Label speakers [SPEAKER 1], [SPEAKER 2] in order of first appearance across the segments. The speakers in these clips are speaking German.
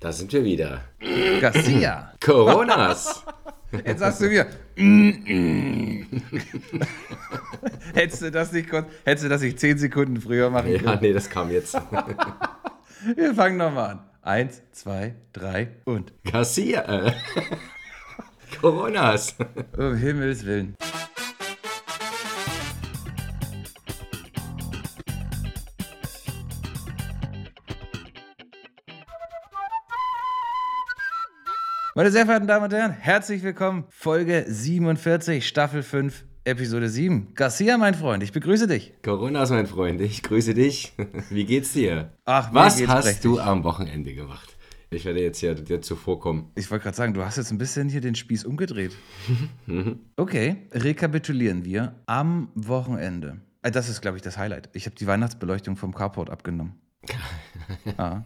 [SPEAKER 1] Da sind wir wieder.
[SPEAKER 2] Garcia.
[SPEAKER 1] Coronas.
[SPEAKER 2] Jetzt sagst du mir. hättest du das nicht kurz, hättest du das nicht zehn Sekunden früher machen können?
[SPEAKER 1] ja, nee, das kam jetzt.
[SPEAKER 2] Wir fangen nochmal an. Eins, zwei, drei und.
[SPEAKER 1] Garcia. Coronas.
[SPEAKER 2] Um Himmels Willen. Meine sehr verehrten Damen und Herren, herzlich willkommen. Folge 47, Staffel 5, Episode 7. Garcia, mein Freund, ich begrüße dich.
[SPEAKER 1] Coronas, mein Freund. Ich grüße dich. Wie geht's dir?
[SPEAKER 2] Ach,
[SPEAKER 1] Was hast
[SPEAKER 2] prächtig.
[SPEAKER 1] du am Wochenende gemacht? Ich werde jetzt hier dir zuvorkommen.
[SPEAKER 2] Ich wollte gerade sagen, du hast jetzt ein bisschen hier den Spieß umgedreht. Okay, rekapitulieren wir am Wochenende. Äh, Das ist, glaube ich, das Highlight. Ich habe die Weihnachtsbeleuchtung vom Carport abgenommen. Ah.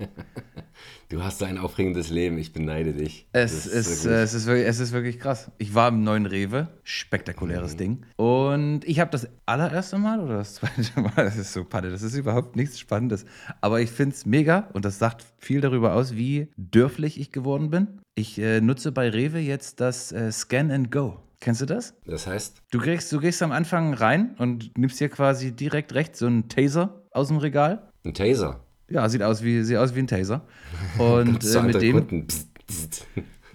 [SPEAKER 1] Du hast ein aufregendes Leben. Ich beneide dich.
[SPEAKER 2] Es ist,
[SPEAKER 1] wirklich-
[SPEAKER 2] äh, es, ist wirklich, es ist wirklich krass. Ich war im neuen Rewe, spektakuläres Ding. Und ich habe das allererste Mal oder das zweite Mal, das ist so Panne, das ist überhaupt nichts Spannendes. Aber ich finde es mega und das sagt viel darüber aus, wie dörflich ich geworden bin. Ich äh, nutze bei Rewe jetzt das äh, Scan and Go. Kennst du das?
[SPEAKER 1] das heißt,
[SPEAKER 2] Du, kriegst, du gehst am Anfang rein und nimmst dir quasi direkt rechts so einen Taser aus dem Regal.
[SPEAKER 1] ein Taser.
[SPEAKER 2] Ja, sieht aus wie, sieht aus wie ein Taser. Und äh, mit dem.
[SPEAKER 1] Kunden.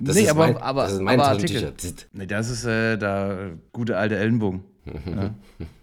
[SPEAKER 1] Das
[SPEAKER 2] Nee,
[SPEAKER 1] ist
[SPEAKER 2] aber-
[SPEAKER 1] mein,
[SPEAKER 2] aber-
[SPEAKER 1] das ist mein
[SPEAKER 2] aber. Artikel. Nee, das ist äh, der gute alte Ellenbogen. ja.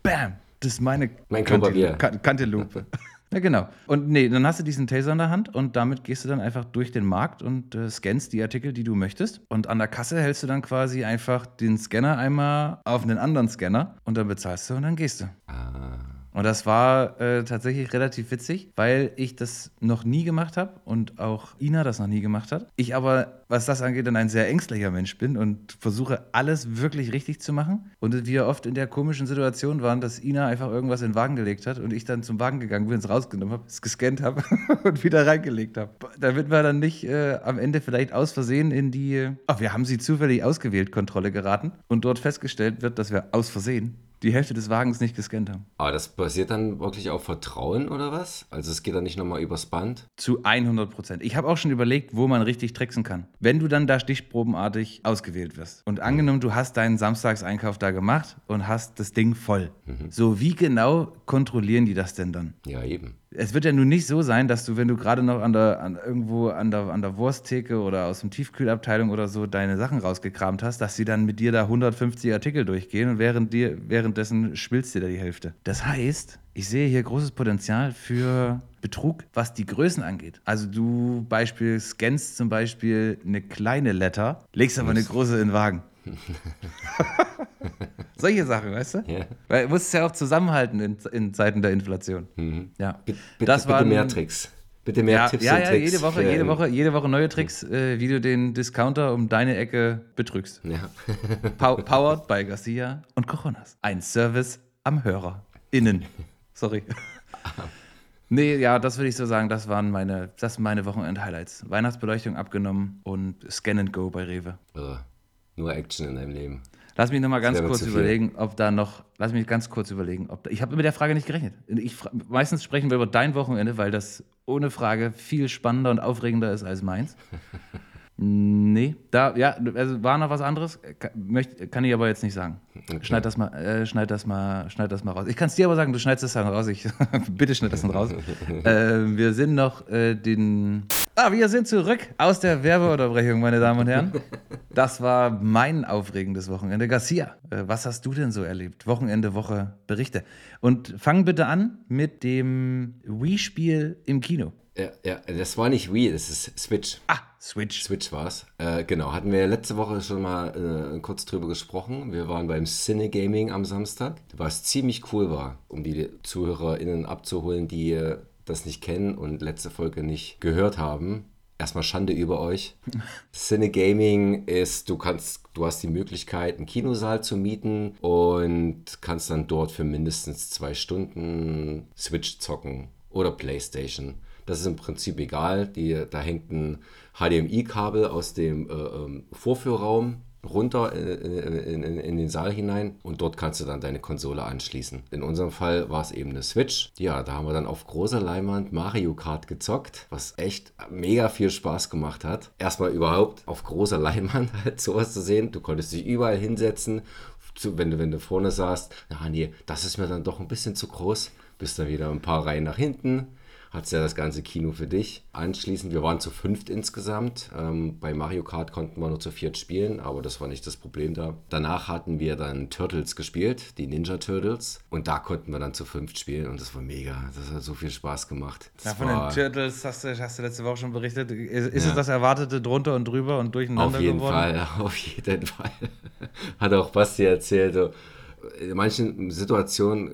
[SPEAKER 2] Bam! Das ist meine
[SPEAKER 1] Mein
[SPEAKER 2] Kante-
[SPEAKER 1] Klopapier.
[SPEAKER 2] Kan- Kantelupe. ja, genau. Und nee, dann hast du diesen Taser in der Hand und damit gehst du dann einfach durch den Markt und äh, scannst die Artikel, die du möchtest. Und an der Kasse hältst du dann quasi einfach den Scanner einmal auf einen anderen Scanner und dann bezahlst du und dann gehst du.
[SPEAKER 1] Ah.
[SPEAKER 2] Und das war äh, tatsächlich relativ witzig, weil ich das noch nie gemacht habe und auch Ina das noch nie gemacht hat. Ich aber, was das angeht, dann ein sehr ängstlicher Mensch bin und versuche alles wirklich richtig zu machen. Und wir oft in der komischen Situation waren, dass Ina einfach irgendwas in den Wagen gelegt hat und ich dann zum Wagen gegangen bin, es rausgenommen habe, es gescannt habe und wieder reingelegt habe. Damit wir dann nicht äh, am Ende vielleicht aus Versehen in die, ach, wir haben sie zufällig ausgewählt, Kontrolle geraten und dort festgestellt wird, dass wir aus Versehen die Hälfte des Wagens nicht gescannt haben.
[SPEAKER 1] Aber das basiert dann wirklich auf Vertrauen oder was? Also es geht dann nicht nochmal übers Band?
[SPEAKER 2] Zu 100 Prozent. Ich habe auch schon überlegt, wo man richtig tricksen kann. Wenn du dann da stichprobenartig ausgewählt wirst. Und angenommen, du hast deinen Samstagseinkauf da gemacht und hast das Ding voll. So, wie genau kontrollieren die das denn dann?
[SPEAKER 1] Ja, eben.
[SPEAKER 2] Es wird ja nun nicht so sein, dass du, wenn du gerade noch an der, an, irgendwo an der, an der Wursttheke oder aus dem Tiefkühlabteilung oder so deine Sachen rausgekramt hast, dass sie dann mit dir da 150 Artikel durchgehen und während dir, währenddessen schmilzt dir da die Hälfte. Das heißt, ich sehe hier großes Potenzial für Betrug, was die Größen angeht. Also du Beispiel scannst zum Beispiel eine kleine Letter, legst aber eine große in den Wagen. Solche Sachen, weißt du?
[SPEAKER 1] Ja.
[SPEAKER 2] Weil du musst es ja auch zusammenhalten in, in Zeiten der Inflation. Ja.
[SPEAKER 1] Bitte, bitte,
[SPEAKER 2] Das
[SPEAKER 1] bitte
[SPEAKER 2] waren-
[SPEAKER 1] mehr Tricks. Bitte mehr
[SPEAKER 2] Ja,
[SPEAKER 1] Tipps
[SPEAKER 2] ja,
[SPEAKER 1] und
[SPEAKER 2] ja
[SPEAKER 1] Tricks.
[SPEAKER 2] jede Woche,
[SPEAKER 1] für-
[SPEAKER 2] jede Woche, jede Woche neue Tricks, äh, wie du den Discounter um deine Ecke betrügst.
[SPEAKER 1] Ja.
[SPEAKER 2] Pow powered by Garcia und Coronas. Ein Service am Hörer. Innen. Sorry. Nee, ja, das würde ich so sagen, das waren meine, das sind meine Wochenend-Highlights. Weihnachtsbeleuchtung abgenommen und Scan and Go bei Rewe.
[SPEAKER 1] Irre. Nur Action in deinem Leben.
[SPEAKER 2] Lass mich noch mal ganz kurz überlegen, ob da noch. Lass mich ganz kurz überlegen, ob da, ich habe mit der Frage nicht gerechnet. Ich, meistens sprechen wir über dein Wochenende, weil das ohne Frage viel spannender und aufregender ist als meins. Nee, da, ja, also war noch was anderes, kann, möcht, kann ich aber jetzt nicht sagen. Schneid das mal, äh, schneid das mal, schneid das mal raus. Ich kann es dir aber sagen, du schneidest das dann raus. Ich, bitte schneid das dann raus. äh, wir sind noch äh, den. Ah, wir sind zurück aus der Werbeunterbrechung, meine Damen und Herren. Das war mein aufregendes Wochenende. Garcia, äh, was hast du denn so erlebt? Wochenende, Woche, Berichte. Und fang bitte an mit dem Wii-Spiel im Kino.
[SPEAKER 1] Ja, ja, das war nicht Wii, das ist Switch.
[SPEAKER 2] Ah, Switch.
[SPEAKER 1] Switch war's. Äh, genau, hatten wir letzte Woche schon mal äh, kurz drüber gesprochen. Wir waren beim Cine Gaming am Samstag, was ziemlich cool war, um die ZuhörerInnen abzuholen, die äh, das nicht kennen und letzte Folge nicht gehört haben. Erstmal Schande über euch. Cine Gaming ist, du kannst, du hast die Möglichkeit, einen Kinosaal zu mieten und kannst dann dort für mindestens zwei Stunden Switch zocken oder Playstation. Das ist im Prinzip egal. Die, da hängt ein HDMI-Kabel aus dem äh, ähm, Vorführraum runter in, in, in, den Saal hinein und dort kannst du dann deine Konsole anschließen. In unserem Fall war es eben eine Switch. Ja, da haben wir dann auf großer Leinwand Mario Kart gezockt, was echt mega viel Spaß gemacht hat. Erstmal überhaupt auf großer Leinwand halt sowas zu sehen. Du konntest dich überall hinsetzen. Wenn du, wenn du vorne saßt, na nee, das ist mir dann doch ein bisschen zu groß. Bist dann wieder ein paar Reihen nach hinten hat ja das ganze Kino für dich. Anschließend, wir waren zu fünft insgesamt. Ähm, bei Mario Kart konnten wir nur zu viert spielen, aber das war nicht das Problem da. Danach hatten wir dann Turtles gespielt, die Ninja Turtles. Und da konnten wir dann zu fünft spielen und das war mega. Das hat so viel Spaß gemacht. Das
[SPEAKER 2] ja, von den Turtles hast du, hast du letzte Woche schon berichtet. Ist, ist ja. es das Erwartete drunter und drüber und durcheinander
[SPEAKER 1] Auf jeden
[SPEAKER 2] geworden?
[SPEAKER 1] Fall, auf jeden Fall. hat auch Basti erzählt. So, in manchen Situationen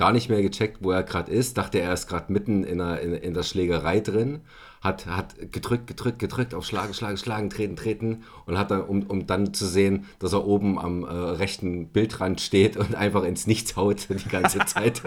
[SPEAKER 1] gar nicht mehr gecheckt, wo er gerade ist. Dachte, er ist gerade mitten in der, in, in der Schlägerei drin. Hat, hat gedrückt, gedrückt, gedrückt, auf Schlagen, Schlagen, Schlagen, treten, treten und hat dann, um, um dann zu sehen, dass er oben am äh, rechten Bildrand steht und einfach ins Nichts haut die ganze Zeit.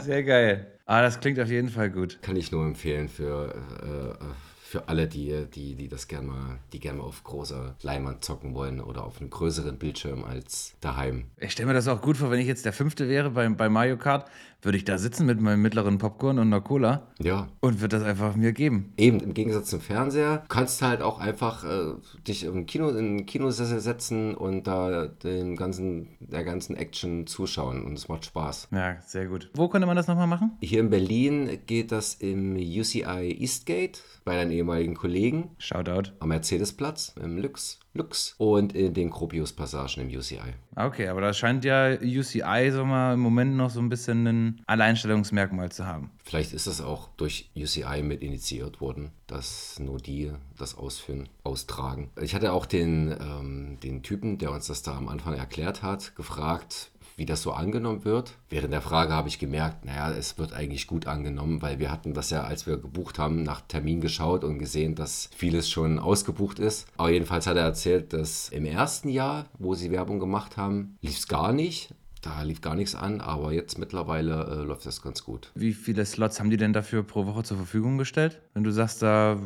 [SPEAKER 2] Sehr geil. Ah, das klingt auf jeden Fall gut.
[SPEAKER 1] Kann ich nur empfehlen für äh, äh für alle, die, die, die das gerne mal, die gerne mal auf großer Leinwand zocken wollen oder auf einem größeren Bildschirm als daheim.
[SPEAKER 2] Ich stelle mir das auch gut vor, wenn ich jetzt der Fünfte wäre bei, bei Mario Kart, würde ich da sitzen mit meinem mittleren Popcorn und einer Cola.
[SPEAKER 1] Ja.
[SPEAKER 2] Und würde das einfach mir geben.
[SPEAKER 1] Eben, im Gegensatz zum Fernseher, kannst halt auch einfach äh, dich im Kino, in den Kinosessel setzen und da den ganzen, der ganzen Action zuschauen und es macht Spaß.
[SPEAKER 2] Ja, sehr gut. Wo könnte man das nochmal machen?
[SPEAKER 1] Hier in Berlin geht das im UCI Eastgate bei deinen ehemaligen Kollegen.
[SPEAKER 2] Shoutout.
[SPEAKER 1] Am Mercedesplatz im Lux. Lux und in den Gropius-Passagen im UCI.
[SPEAKER 2] Okay, aber das scheint ja UCI so mal im Moment noch so ein bisschen ein Alleinstellungsmerkmal zu haben.
[SPEAKER 1] Vielleicht ist es auch durch UCI mit initiiert worden, dass nur die das ausführen, austragen. Ich hatte auch den, ähm, den Typen, der uns das da am Anfang erklärt hat, gefragt, wie das so angenommen wird. Während der Frage habe ich gemerkt, naja, es wird eigentlich gut angenommen, weil wir hatten das ja, als wir gebucht haben, nach Termin geschaut und gesehen, dass vieles schon ausgebucht ist. Aber jedenfalls hat er erzählt, dass im ersten Jahr, wo sie Werbung gemacht haben, lief es gar nicht. Da lief gar nichts an, aber jetzt mittlerweile äh, läuft das ganz gut.
[SPEAKER 2] Wie viele Slots haben die denn dafür pro Woche zur Verfügung gestellt? Wenn du sagst, da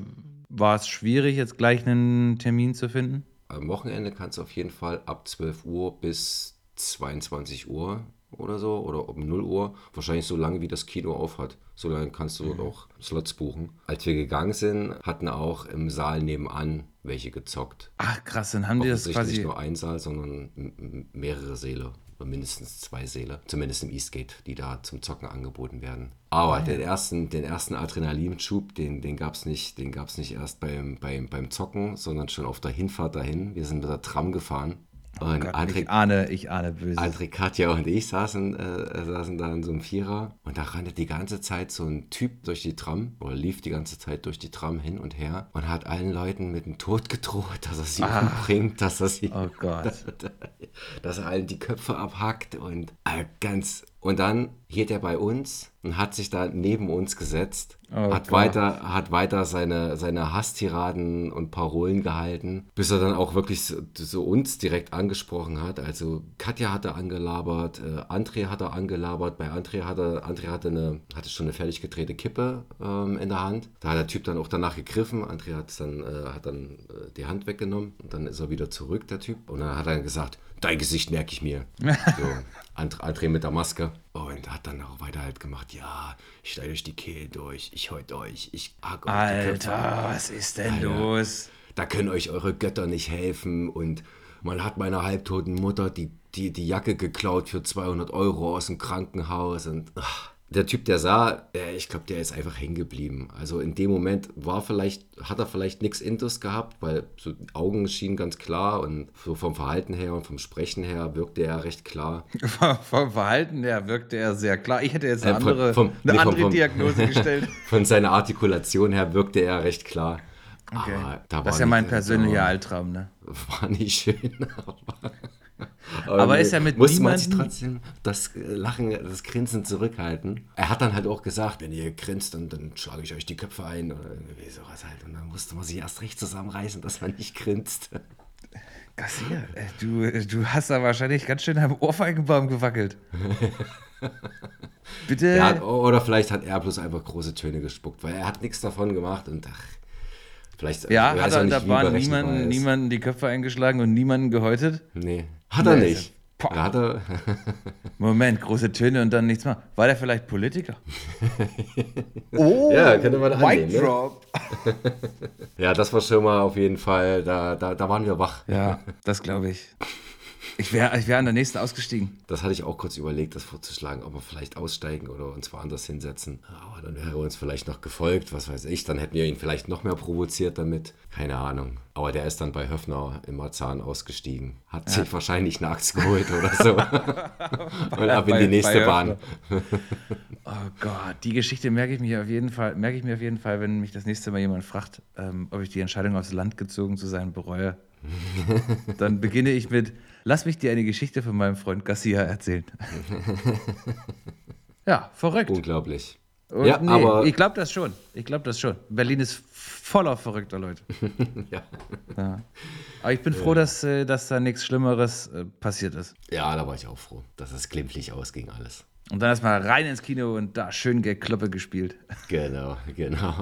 [SPEAKER 2] war es schwierig, jetzt gleich einen Termin zu finden?
[SPEAKER 1] Am Wochenende kannst du auf jeden Fall ab 12 Uhr bis 22 Uhr oder so oder um 0 Uhr, wahrscheinlich so lange wie das Kino auf hat. So lange kannst du dort mhm. auch Slots buchen. Als wir gegangen sind, hatten auch im Saal nebenan welche gezockt.
[SPEAKER 2] Ach krass, dann haben die das quasi...
[SPEAKER 1] Nicht nur ein Saal, sondern mehrere Säle. Oder mindestens zwei Säle. Zumindest im Eastgate, die da zum Zocken angeboten werden. Aber den, ersten, den ersten Adrenalinschub, den, den gab es nicht, nicht erst beim, beim, beim Zocken, sondern schon auf der Hinfahrt dahin. Wir sind mit der Tram gefahren
[SPEAKER 2] Oh und Gott, André, ich ahne, ich ahne böse.
[SPEAKER 1] André, Katja und ich saßen, äh, saßen da in so einem Vierer und da rannte die ganze Zeit so ein Typ durch die Tram oder lief die ganze Zeit durch die Tram hin und her und hat allen Leuten mit dem Tod gedroht, dass er sie ah. umbringt, dass er sie,
[SPEAKER 2] oh Gott.
[SPEAKER 1] Dass, dass er allen die Köpfe abhackt und äh, ganz und dann hielt er bei uns und hat sich da neben uns gesetzt, oh hat, weiter, hat weiter seine, seine Hasstiraden und Parolen gehalten, bis er dann auch wirklich so, so, uns direkt angesprochen hat. Also Katja hatte angelabert, äh, André hatte angelabert, bei André hatte, André hatte, eine, hatte schon eine fertig gedrehte Kippe ähm, in der Hand. Da hat der Typ dann auch danach gegriffen, André hat dann, äh, hat dann äh, die Hand weggenommen und dann ist er wieder zurück, der Typ. Und dann hat er gesagt, dein Gesicht merke ich mir. So, André mit der Maske. Und hat dann auch weiter halt gemacht, ja, ich steige euch die Kehle durch, ich heute euch, ich
[SPEAKER 2] hack euch Alter, was ist denn Alter, los?
[SPEAKER 1] Da können euch eure Götter nicht helfen und man hat meiner halbtoten Mutter die, die, die Jacke geklaut für 200 Euro aus dem Krankenhaus und ach, der Typ, der sah, ich glaube, der ist einfach hängen geblieben. Also in dem Moment war vielleicht, hat er vielleicht nichts Intus gehabt, weil so die Augen schienen ganz klar und so vom Verhalten her und vom Sprechen her wirkte er recht klar.
[SPEAKER 2] vom Verhalten her wirkte er sehr klar. Ich hätte jetzt eine äh, andere, vom, eine nee, andere vom, Diagnose gestellt.
[SPEAKER 1] von seiner Artikulation her wirkte er recht klar.
[SPEAKER 2] Okay. Da das ist ja mein persönlicher Albtraum, ne?
[SPEAKER 1] War nicht schön,
[SPEAKER 2] aber. Aber, aber ist er mit
[SPEAKER 1] muss man sich trotzdem das Lachen, das Grinsen zurückhalten. Er hat dann halt auch gesagt, wenn ihr grinst, dann, dann schlage ich euch die Köpfe ein oder irgendwie sowas halt. Und dann musste man sich erst recht zusammenreißen, dass man nicht grinst.
[SPEAKER 2] Gassier, äh, du, du hast da wahrscheinlich ganz schön am Ohrfeigenbaum gewackelt.
[SPEAKER 1] Bitte. Ja, oder vielleicht hat er bloß einfach große Töne gespuckt, weil er hat nichts davon gemacht und ach, Vielleicht
[SPEAKER 2] Ja, hat er,
[SPEAKER 1] nicht,
[SPEAKER 2] da waren niemanden, niemanden die Köpfe eingeschlagen und niemanden gehäutet?
[SPEAKER 1] Nee, hat er
[SPEAKER 2] Nee,
[SPEAKER 1] nicht. Er hat er,
[SPEAKER 2] Moment, große Töne und dann nichts mehr. War der vielleicht Politiker? oh,
[SPEAKER 1] Ja, könnte man
[SPEAKER 2] White
[SPEAKER 1] annehmen, ne?
[SPEAKER 2] Drop.
[SPEAKER 1] ja, das war schon mal auf jeden Fall, da, da, da waren wir wach.
[SPEAKER 2] Ja, das glaube ich. Ich wäre ich wär an der nächsten ausgestiegen.
[SPEAKER 1] Das hatte ich auch kurz überlegt, das vorzuschlagen, ob wir vielleicht aussteigen oder uns woanders hinsetzen. Aber dann wäre er uns vielleicht noch gefolgt, was weiß ich. Dann hätten wir ihn vielleicht noch mehr provoziert damit. Keine Ahnung. Aber der ist dann bei Höfner im Marzahn ausgestiegen. Hat sich wahrscheinlich eine Axt geholt oder so. Und ab in die nächste Bahn.
[SPEAKER 2] Oh Gott, die Geschichte merke ich mir auf jeden Fall, merke ich mir auf jeden Fall, wenn mich das nächste Mal jemand fragt, ähm, ob ich die Entscheidung aufs Land gezogen zu sein bereue. Dann beginne ich mit, lass mich dir eine Geschichte von meinem Freund Garcia erzählen. ja, verrückt.
[SPEAKER 1] Unglaublich.
[SPEAKER 2] Und
[SPEAKER 1] ja,
[SPEAKER 2] nee,
[SPEAKER 1] aber
[SPEAKER 2] ich glaube das schon. Ich glaube das schon. Berlin ist voller verrückter Leute.
[SPEAKER 1] ja.
[SPEAKER 2] Ja. Aber ich bin froh, dass, äh, dass da nichts Schlimmeres äh, passiert ist.
[SPEAKER 1] ja, da war ich auch froh, dass es glimpflich ausging alles.
[SPEAKER 2] Und dann erstmal rein ins Kino und da schön Gekloppe gespielt.
[SPEAKER 1] Genau, genau.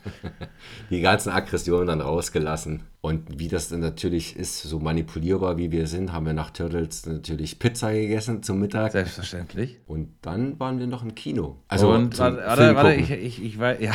[SPEAKER 1] die ganzen Aggressionen dann rausgelassen. Und wie das dann natürlich ist, so manipulierbar wie wir sind, haben wir nach Turtles natürlich Pizza gegessen zum Mittag.
[SPEAKER 2] Selbstverständlich.
[SPEAKER 1] Und dann waren wir noch im Kino. Also
[SPEAKER 2] und warte, warte, warte ich, ich, ich weiß, ja,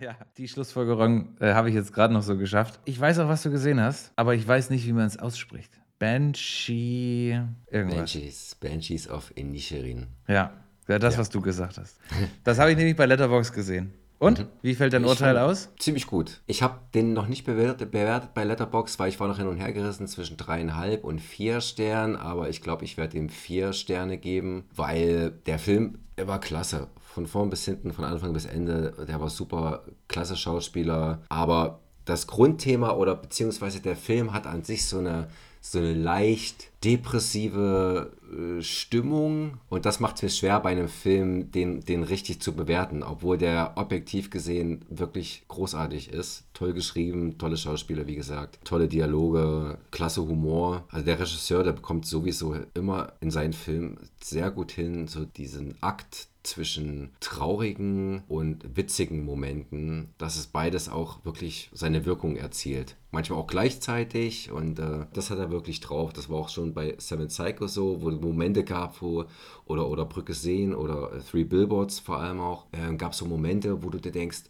[SPEAKER 2] ja, die Schlussfolgerung äh, habe ich jetzt gerade noch so geschafft. Ich weiß auch, was du gesehen hast, aber ich weiß nicht, wie man es ausspricht. Banshee, irgendwas.
[SPEAKER 1] Banshees, Banshees of Inisherin.
[SPEAKER 2] Ja, ja, das, was du gesagt hast. Das habe ich nämlich bei Letterbox gesehen. Und? Wie fällt dein
[SPEAKER 1] Ich
[SPEAKER 2] Urteil aus?
[SPEAKER 1] Ziemlich gut. Ich habe den noch nicht bewertet, bewertet bei Letterbox, weil ich war noch hin und her gerissen zwischen dreieinhalb und vier Sternen, aber ich glaube, ich werde ihm vier Sterne geben, weil der Film, er war klasse. Von vorn bis hinten, von Anfang bis Ende, der war super, klasse Schauspieler, aber das Grundthema oder beziehungsweise der Film hat an sich so eine, so eine leicht depressive äh, Stimmung und das macht es mir schwer bei einem Film, den, den richtig zu bewerten, obwohl der objektiv gesehen wirklich großartig ist. Toll geschrieben, tolle Schauspieler, wie gesagt, tolle Dialoge, klasse Humor. Also der Regisseur, der bekommt sowieso immer in seinen Filmen sehr gut hin, so diesen Akt zwischen traurigen und witzigen Momenten, dass es beides auch wirklich seine Wirkung erzielt. Manchmal auch gleichzeitig und äh, das hat er wirklich drauf. Das war auch schon bei Seven Psycho so, wo es Momente gab, wo, oder, oder Brücke sehen oder äh, Three Billboards vor allem auch, äh, gab es so Momente, wo du dir denkst,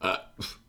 [SPEAKER 1] äh,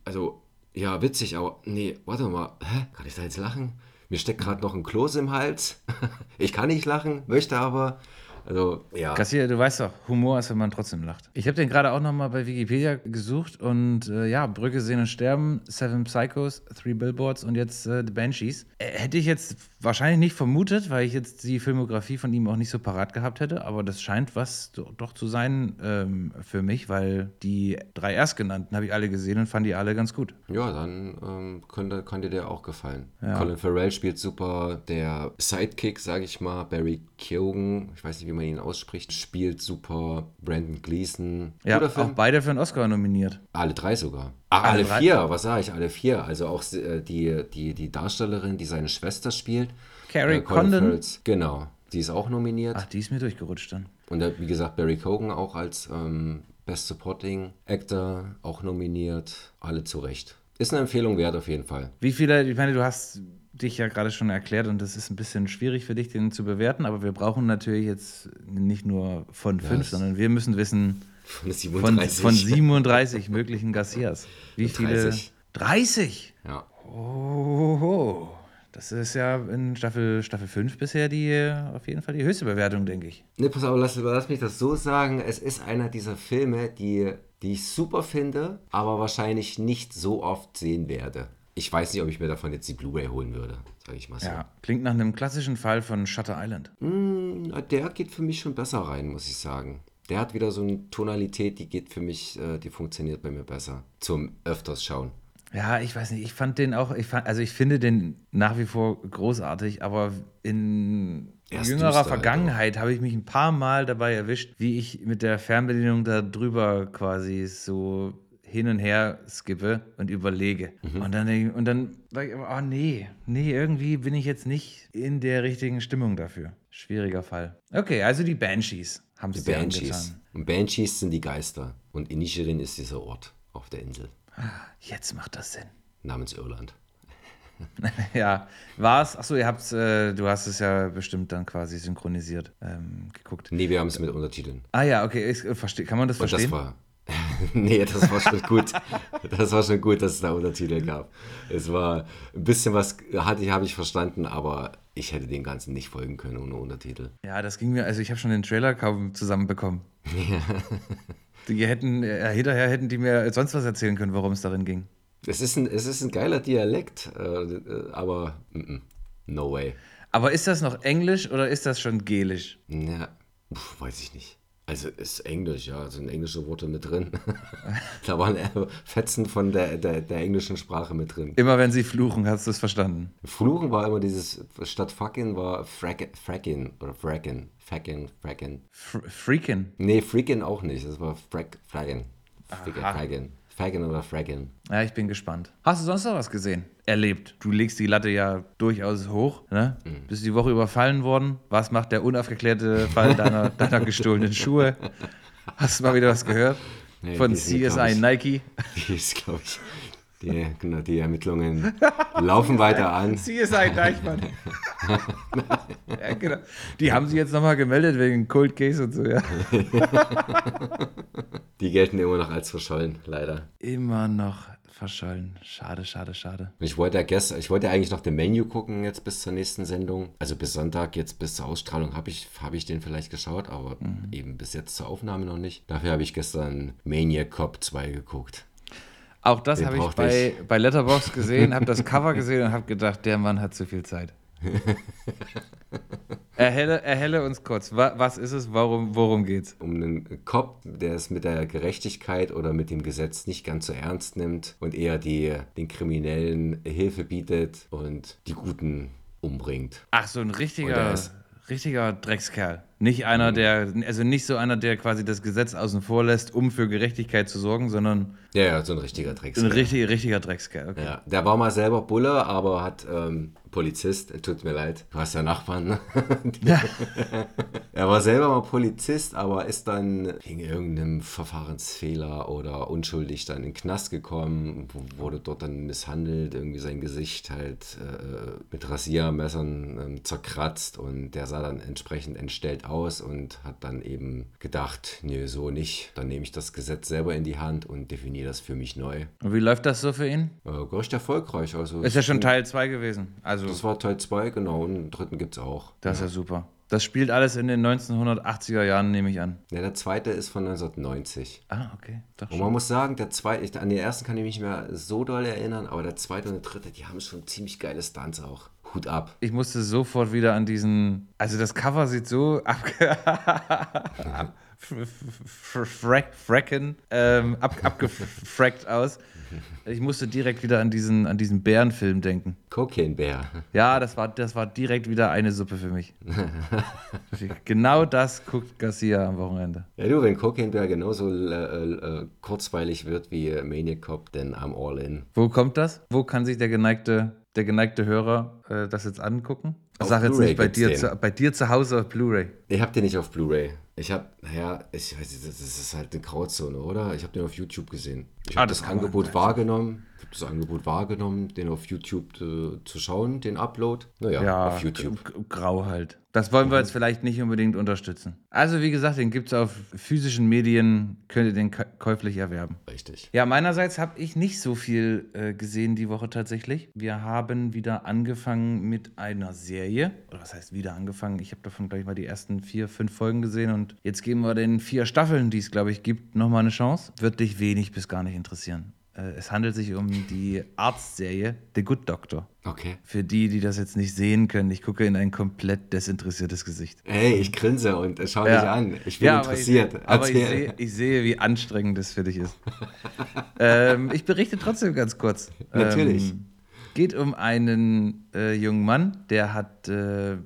[SPEAKER 1] also ja, witzig, aber nee, warte mal, hä? Kann ich da jetzt lachen? Mir steckt gerade noch ein Kloß im Hals. ich kann nicht lachen, möchte aber. Also, ja.
[SPEAKER 2] Kassier, du weißt doch, Humor ist, wenn man trotzdem lacht. Ich habe den gerade auch nochmal bei Wikipedia gesucht und äh, ja, Brücke sehen und sterben, Seven Psychos, Three Billboards und jetzt äh, The Banshees. Äh, hätte ich jetzt wahrscheinlich nicht vermutet, weil ich jetzt die Filmografie von ihm auch nicht so parat gehabt hätte, aber das scheint was do, doch zu sein ähm, für mich, weil die drei erstgenannten habe ich alle gesehen und fand die alle ganz gut.
[SPEAKER 1] Ja, dann ähm, könnte, könnte der auch gefallen.
[SPEAKER 2] Ja.
[SPEAKER 1] Colin Farrell spielt super. Der Sidekick, sage ich mal, Barry Keoghan, ich weiß nicht, wie man ihn ausspricht, spielt super. Brandon Gleason.
[SPEAKER 2] Ja, auch beide für einen Oscar nominiert.
[SPEAKER 1] Alle drei sogar. Ach,
[SPEAKER 2] Alle
[SPEAKER 1] vier, was sage ich? Alle vier. Also auch äh, die, die, die Darstellerin, die seine Schwester spielt.
[SPEAKER 2] Carrie
[SPEAKER 1] Colin
[SPEAKER 2] Condon.
[SPEAKER 1] Farrells- Genau. Die ist auch nominiert.
[SPEAKER 2] Ach, die ist mir durchgerutscht dann.
[SPEAKER 1] Und äh, wie gesagt, Barry Cogan auch als ähm, Best Supporting Actor auch nominiert. Alle zu Recht. Ist eine Empfehlung wert auf jeden Fall.
[SPEAKER 2] Wie viele, ich meine, du hast dich ja gerade schon erklärt und es ist ein bisschen schwierig für dich, den zu bewerten, aber wir brauchen natürlich jetzt nicht nur von fünf,
[SPEAKER 1] das-
[SPEAKER 2] sondern wir müssen wissen
[SPEAKER 1] Von
[SPEAKER 2] von,
[SPEAKER 1] 37.
[SPEAKER 2] von 37 möglichen Garcias. Wie viele?
[SPEAKER 1] 30.
[SPEAKER 2] 30?
[SPEAKER 1] Ja.
[SPEAKER 2] Oh, das ist ja in Staffel, Staffel 5 bisher die, auf jeden Fall die höchste Bewertung, denke ich.
[SPEAKER 1] Ne, pass auf, lass, lass mich das so sagen. Es ist einer dieser Filme, die, die ich super finde, aber wahrscheinlich nicht so oft sehen werde. Ich weiß nicht, ob ich mir davon jetzt die Blu-ray holen würde, sage ich mal so.
[SPEAKER 2] Ja, klingt nach einem klassischen Fall von Shutter Island.
[SPEAKER 1] Mm, der geht für mich schon besser rein, muss ich sagen. Der hat wieder so eine Tonalität, die geht für mich, äh, die funktioniert bei mir besser. Zum öfters schauen.
[SPEAKER 2] Ja, ich weiß nicht, ich fand den auch, ich fand, also ich finde den nach wie vor großartig, aber in
[SPEAKER 1] Er ist
[SPEAKER 2] jüngerer
[SPEAKER 1] düster,
[SPEAKER 2] Vergangenheit habe ich mich ein paar Mal dabei erwischt, wie ich mit der Fernbedienung da drüber quasi so hin und her skippe und überlege. Und dann, und dann sage ich aber, oh nee, nee, irgendwie bin ich jetzt nicht in der richtigen Stimmung dafür. Schwieriger Fall. Okay, also die Banshees haben es dir
[SPEAKER 1] Banshees. Und Banshees sind die Geister. Und Inisherin ist dieser Ort auf der Insel.
[SPEAKER 2] Jetzt macht das Sinn.
[SPEAKER 1] namens Irland.
[SPEAKER 2] ja, war es? Achso, ihr habt's, äh, du hast es ja bestimmt dann quasi synchronisiert ähm, geguckt.
[SPEAKER 1] Nee, wir haben es mit Untertiteln.
[SPEAKER 2] Ah ja, okay, ich, äh, versteh, kann man das
[SPEAKER 1] Und
[SPEAKER 2] verstehen?
[SPEAKER 1] das war. nee, das war schon gut. Das war schon gut, dass es da Untertitel gab. Es war ein bisschen was, hatte ich, habe ich verstanden, aber ich hätte dem Ganzen nicht folgen können ohne Untertitel.
[SPEAKER 2] ja, das ging mir, also ich habe schon den Trailer kaum zusammenbekommen. Die hätten, äh, hinterher hätten die mir sonst was erzählen können, worum es darin ging.
[SPEAKER 1] Es ist ein, es ist ein geiler Dialekt, äh, äh, aber no way.
[SPEAKER 2] Aber ist das noch Englisch oder ist das schon Gelisch?
[SPEAKER 1] Ja, pf, weiß ich nicht. Also ist Englisch, ja, sind englische Worte mit drin. da waren Fetzen von der, der, der englischen Sprache mit drin.
[SPEAKER 2] Immer wenn sie fluchen, hast du es verstanden.
[SPEAKER 1] Fluchen war immer dieses, statt fucking war frack, fracking oder. Fracking, fracking.
[SPEAKER 2] Fr Freakin.
[SPEAKER 1] Nee, freaking auch nicht, das war frack, fracking. Fracking, fracking. Fracking oder fracking.
[SPEAKER 2] Ja, ich bin gespannt. Hast du sonst noch was gesehen? Erlebt. Du legst die Latte ja durchaus hoch. Ne?
[SPEAKER 1] Mhm.
[SPEAKER 2] Bist die Woche überfallen worden? Was macht der unaufgeklärte Fall deiner, deiner gestohlenen Schuhe? Hast du mal wieder was gehört?
[SPEAKER 1] Nee,
[SPEAKER 2] Von CSI Nike?
[SPEAKER 1] Die ist, glaube ich, die, genau, die Ermittlungen laufen weiter an.
[SPEAKER 2] CSI Deichmann. ja, genau. Die haben sich jetzt nochmal gemeldet wegen Cold Case und so, ja.
[SPEAKER 1] Die gelten immer noch als verschollen, leider.
[SPEAKER 2] Immer noch verschollen. Schade, schade, schade.
[SPEAKER 1] Ich wollte ja gestern, ich wollte eigentlich noch den Menu gucken jetzt bis zur nächsten Sendung. Also bis Sonntag, jetzt bis zur Ausstrahlung habe ich, habe ich den vielleicht geschaut, aber eben bis jetzt zur Aufnahme noch nicht. Dafür habe ich gestern Maniac Cop 2 geguckt.
[SPEAKER 2] Auch das habe ich bei, bei Letterboxd gesehen, habe das Cover gesehen und habe gedacht, der Mann hat zu viel Zeit. erhelle, erhelle uns kurz. Wa, was ist es? Warum, worum geht's?
[SPEAKER 1] Um einen Cop, der es mit der Gerechtigkeit oder mit dem Gesetz nicht ganz so ernst nimmt und eher die, den Kriminellen Hilfe bietet und die Guten umbringt.
[SPEAKER 2] Ach, so ein richtiger, richtiger Dreckskerl. Nicht einer, der, also nicht so einer, der quasi das Gesetz außen vor lässt, um für Gerechtigkeit zu sorgen, sondern
[SPEAKER 1] Ja, ja, so ein richtiger
[SPEAKER 2] ein
[SPEAKER 1] Dreckskerl.
[SPEAKER 2] richtig, richtiger Dreckskerl. Okay.
[SPEAKER 1] Ja, der war mal selber Bulle, aber hat ähm, Polizist, tut mir leid, du hast ja Nachbarn, ne?
[SPEAKER 2] Ja.
[SPEAKER 1] Er war selber mal Polizist, aber ist dann wegen irgendeinem Verfahrensfehler oder unschuldig dann in den Knast gekommen, wurde dort dann misshandelt, irgendwie sein Gesicht halt äh, mit Rasiermessern ähm, zerkratzt und der sah dann entsprechend entstellt aus und hat dann eben gedacht, nö, so nicht, dann nehme ich das Gesetz selber in die Hand und definiere das für mich neu.
[SPEAKER 2] Und wie läuft das so für ihn?
[SPEAKER 1] Äh, recht erfolgreich, also
[SPEAKER 2] Ist ja schon Teil 2 gewesen. Also,
[SPEAKER 1] das war Teil 2, genau, und den dritten gibt es auch.
[SPEAKER 2] das ist ja super. Das spielt alles in den 1980er Jahren, nehme ich an.
[SPEAKER 1] Ja, der zweite ist von 1990.
[SPEAKER 2] Ah, okay. Doch
[SPEAKER 1] Und
[SPEAKER 2] schon.
[SPEAKER 1] man muss sagen, der zweite, an den ersten kann ich mich nicht mehr so doll erinnern, aber der zweite und der dritte, die haben schon ziemlich geile Stunts auch. Hut ab.
[SPEAKER 2] Ich musste sofort wieder an diesen. Also das Cover sieht so abge fracken, ähm, ab, abgefrackt aus. Ich musste direkt wieder an diesen, an diesen Bärenfilm denken.
[SPEAKER 1] Cocaine Bear.
[SPEAKER 2] Ja, das war, das war direkt wieder eine Suppe für mich. genau das guckt Garcia am Wochenende.
[SPEAKER 1] Ja, du, wenn Cocaine Bear genauso äh, äh, kurzweilig wird wie Maniac Cop, dann I'm all in.
[SPEAKER 2] Wo kommt das? Wo kann sich der geneigte, der geneigte Hörer äh, das jetzt angucken?
[SPEAKER 1] Auf
[SPEAKER 2] Sag jetzt nicht bei dir, zu, bei dir zu Hause auf Blu-ray.
[SPEAKER 1] Ich hab den nicht auf Blu-ray. Ich hab, naja, ich weiß nicht, das ist halt eine Grauzone, oder? Ich hab den auf YouTube gesehen. Ich
[SPEAKER 2] Ah, das
[SPEAKER 1] das, Angebot wahrgenommen. Ich hab das Angebot wahrgenommen, den auf YouTube äh, zu schauen, den Upload. Naja,
[SPEAKER 2] Ja,
[SPEAKER 1] auf YouTube.
[SPEAKER 2] grau halt. Das wollen wir jetzt vielleicht nicht unbedingt unterstützen. Also, wie gesagt, den gibt es auf physischen Medien, könnt ihr den kä- käuflich erwerben.
[SPEAKER 1] Richtig.
[SPEAKER 2] Ja, meinerseits habe ich nicht so viel äh, gesehen die Woche tatsächlich. Wir haben wieder angefangen mit einer Serie. Oder was heißt wieder angefangen? Ich habe davon gleich mal die ersten vier, fünf Folgen gesehen und jetzt geben wir den vier Staffeln, die es, glaube ich, gibt, nochmal eine Chance. Wird dich wenig bis gar nicht interessieren. Äh, es handelt sich um die Arztserie The Good Doctor.
[SPEAKER 1] Okay.
[SPEAKER 2] Für die, die das jetzt nicht sehen können, ich gucke in ein komplett desinteressiertes Gesicht.
[SPEAKER 1] Hey, ich grinse und schau
[SPEAKER 2] Ja.
[SPEAKER 1] dich an. Ich bin
[SPEAKER 2] Ja, aber
[SPEAKER 1] interessiert.
[SPEAKER 2] Ich, aber ich sehe, ich sehe, wie anstrengend das für dich ist. ähm, ich berichte trotzdem ganz kurz.
[SPEAKER 1] Natürlich.
[SPEAKER 2] Ähm, geht um einen äh, jungen Mann, der hat. Äh,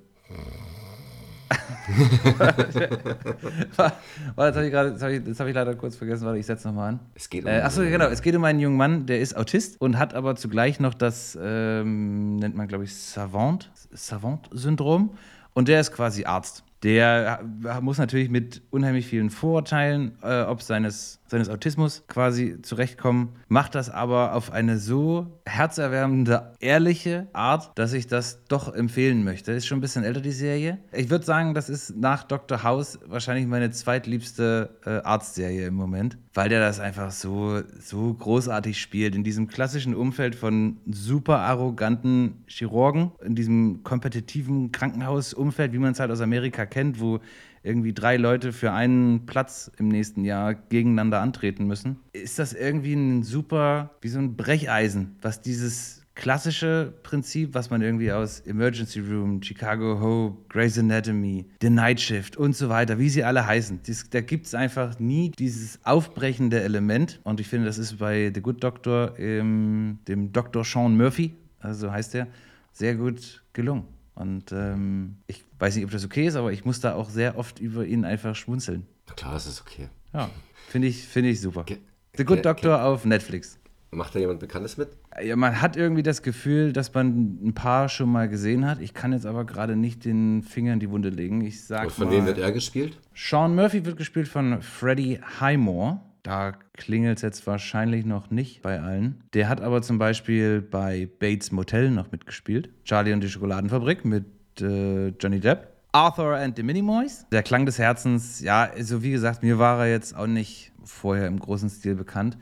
[SPEAKER 2] Warte, jetzt habe ich, hab ich, hab ich leider kurz vergessen, warte, ich setze nochmal an.
[SPEAKER 1] Es geht um
[SPEAKER 2] Äh, achso, genau. Es geht um einen jungen Mann, der ist Autist und hat aber zugleich noch das, ähm, nennt man, glaube ich, Savant, Savant-Syndrom. Und der ist quasi Arzt. Der muss natürlich mit unheimlich vielen Vorurteilen, äh, ob seines seines Autismus quasi zurechtkommen, macht das aber auf eine so herzerwärmende, ehrliche Art, dass ich das doch empfehlen möchte. Ist schon ein bisschen älter, die Serie. Ich würde sagen, das ist nach Dr. House wahrscheinlich meine zweitliebste äh, Arztserie im Moment, weil der das einfach so, so großartig spielt. In diesem klassischen Umfeld von super arroganten Chirurgen, in diesem kompetitiven Krankenhausumfeld, wie man es halt aus Amerika kennt, wo irgendwie drei Leute für einen Platz im nächsten Jahr gegeneinander antreten müssen, ist das irgendwie ein super, wie so ein Brecheisen, was dieses klassische Prinzip, was man irgendwie aus Emergency Room, Chicago Hope, Grey's Anatomy, The Night Shift und so weiter, wie sie alle heißen, das, da gibt es einfach nie dieses aufbrechende Element. Und ich finde, das ist bei The Good Doctor, ähm, dem Dr. Sean Murphy, also heißt er, sehr gut gelungen. Und ähm, ich weiß nicht, ob das okay ist, aber ich muss da auch sehr oft über ihn einfach schmunzeln.
[SPEAKER 1] Klar, es ist okay.
[SPEAKER 2] Ja, finde ich, find ich super.
[SPEAKER 1] Ge
[SPEAKER 2] The Good Doctor auf Netflix.
[SPEAKER 1] Macht da jemand Bekanntes mit?
[SPEAKER 2] Ja, man hat irgendwie das Gefühl, dass man ein paar schon mal gesehen hat. Ich kann jetzt aber gerade nicht den Finger in die Wunde legen. Ich sag
[SPEAKER 1] Und von
[SPEAKER 2] mal,
[SPEAKER 1] wem wird er gespielt?
[SPEAKER 2] Sean Murphy wird gespielt von Freddie Highmore. Da klingelt es jetzt wahrscheinlich noch nicht bei allen. Der hat aber zum Beispiel bei Bates Motel noch mitgespielt. Charlie und die Schokoladenfabrik mit äh, Johnny Depp. Arthur and the Minimoys. Der Klang des Herzens, ja, also wie gesagt, mir war er jetzt auch nicht vorher im großen Stil bekannt.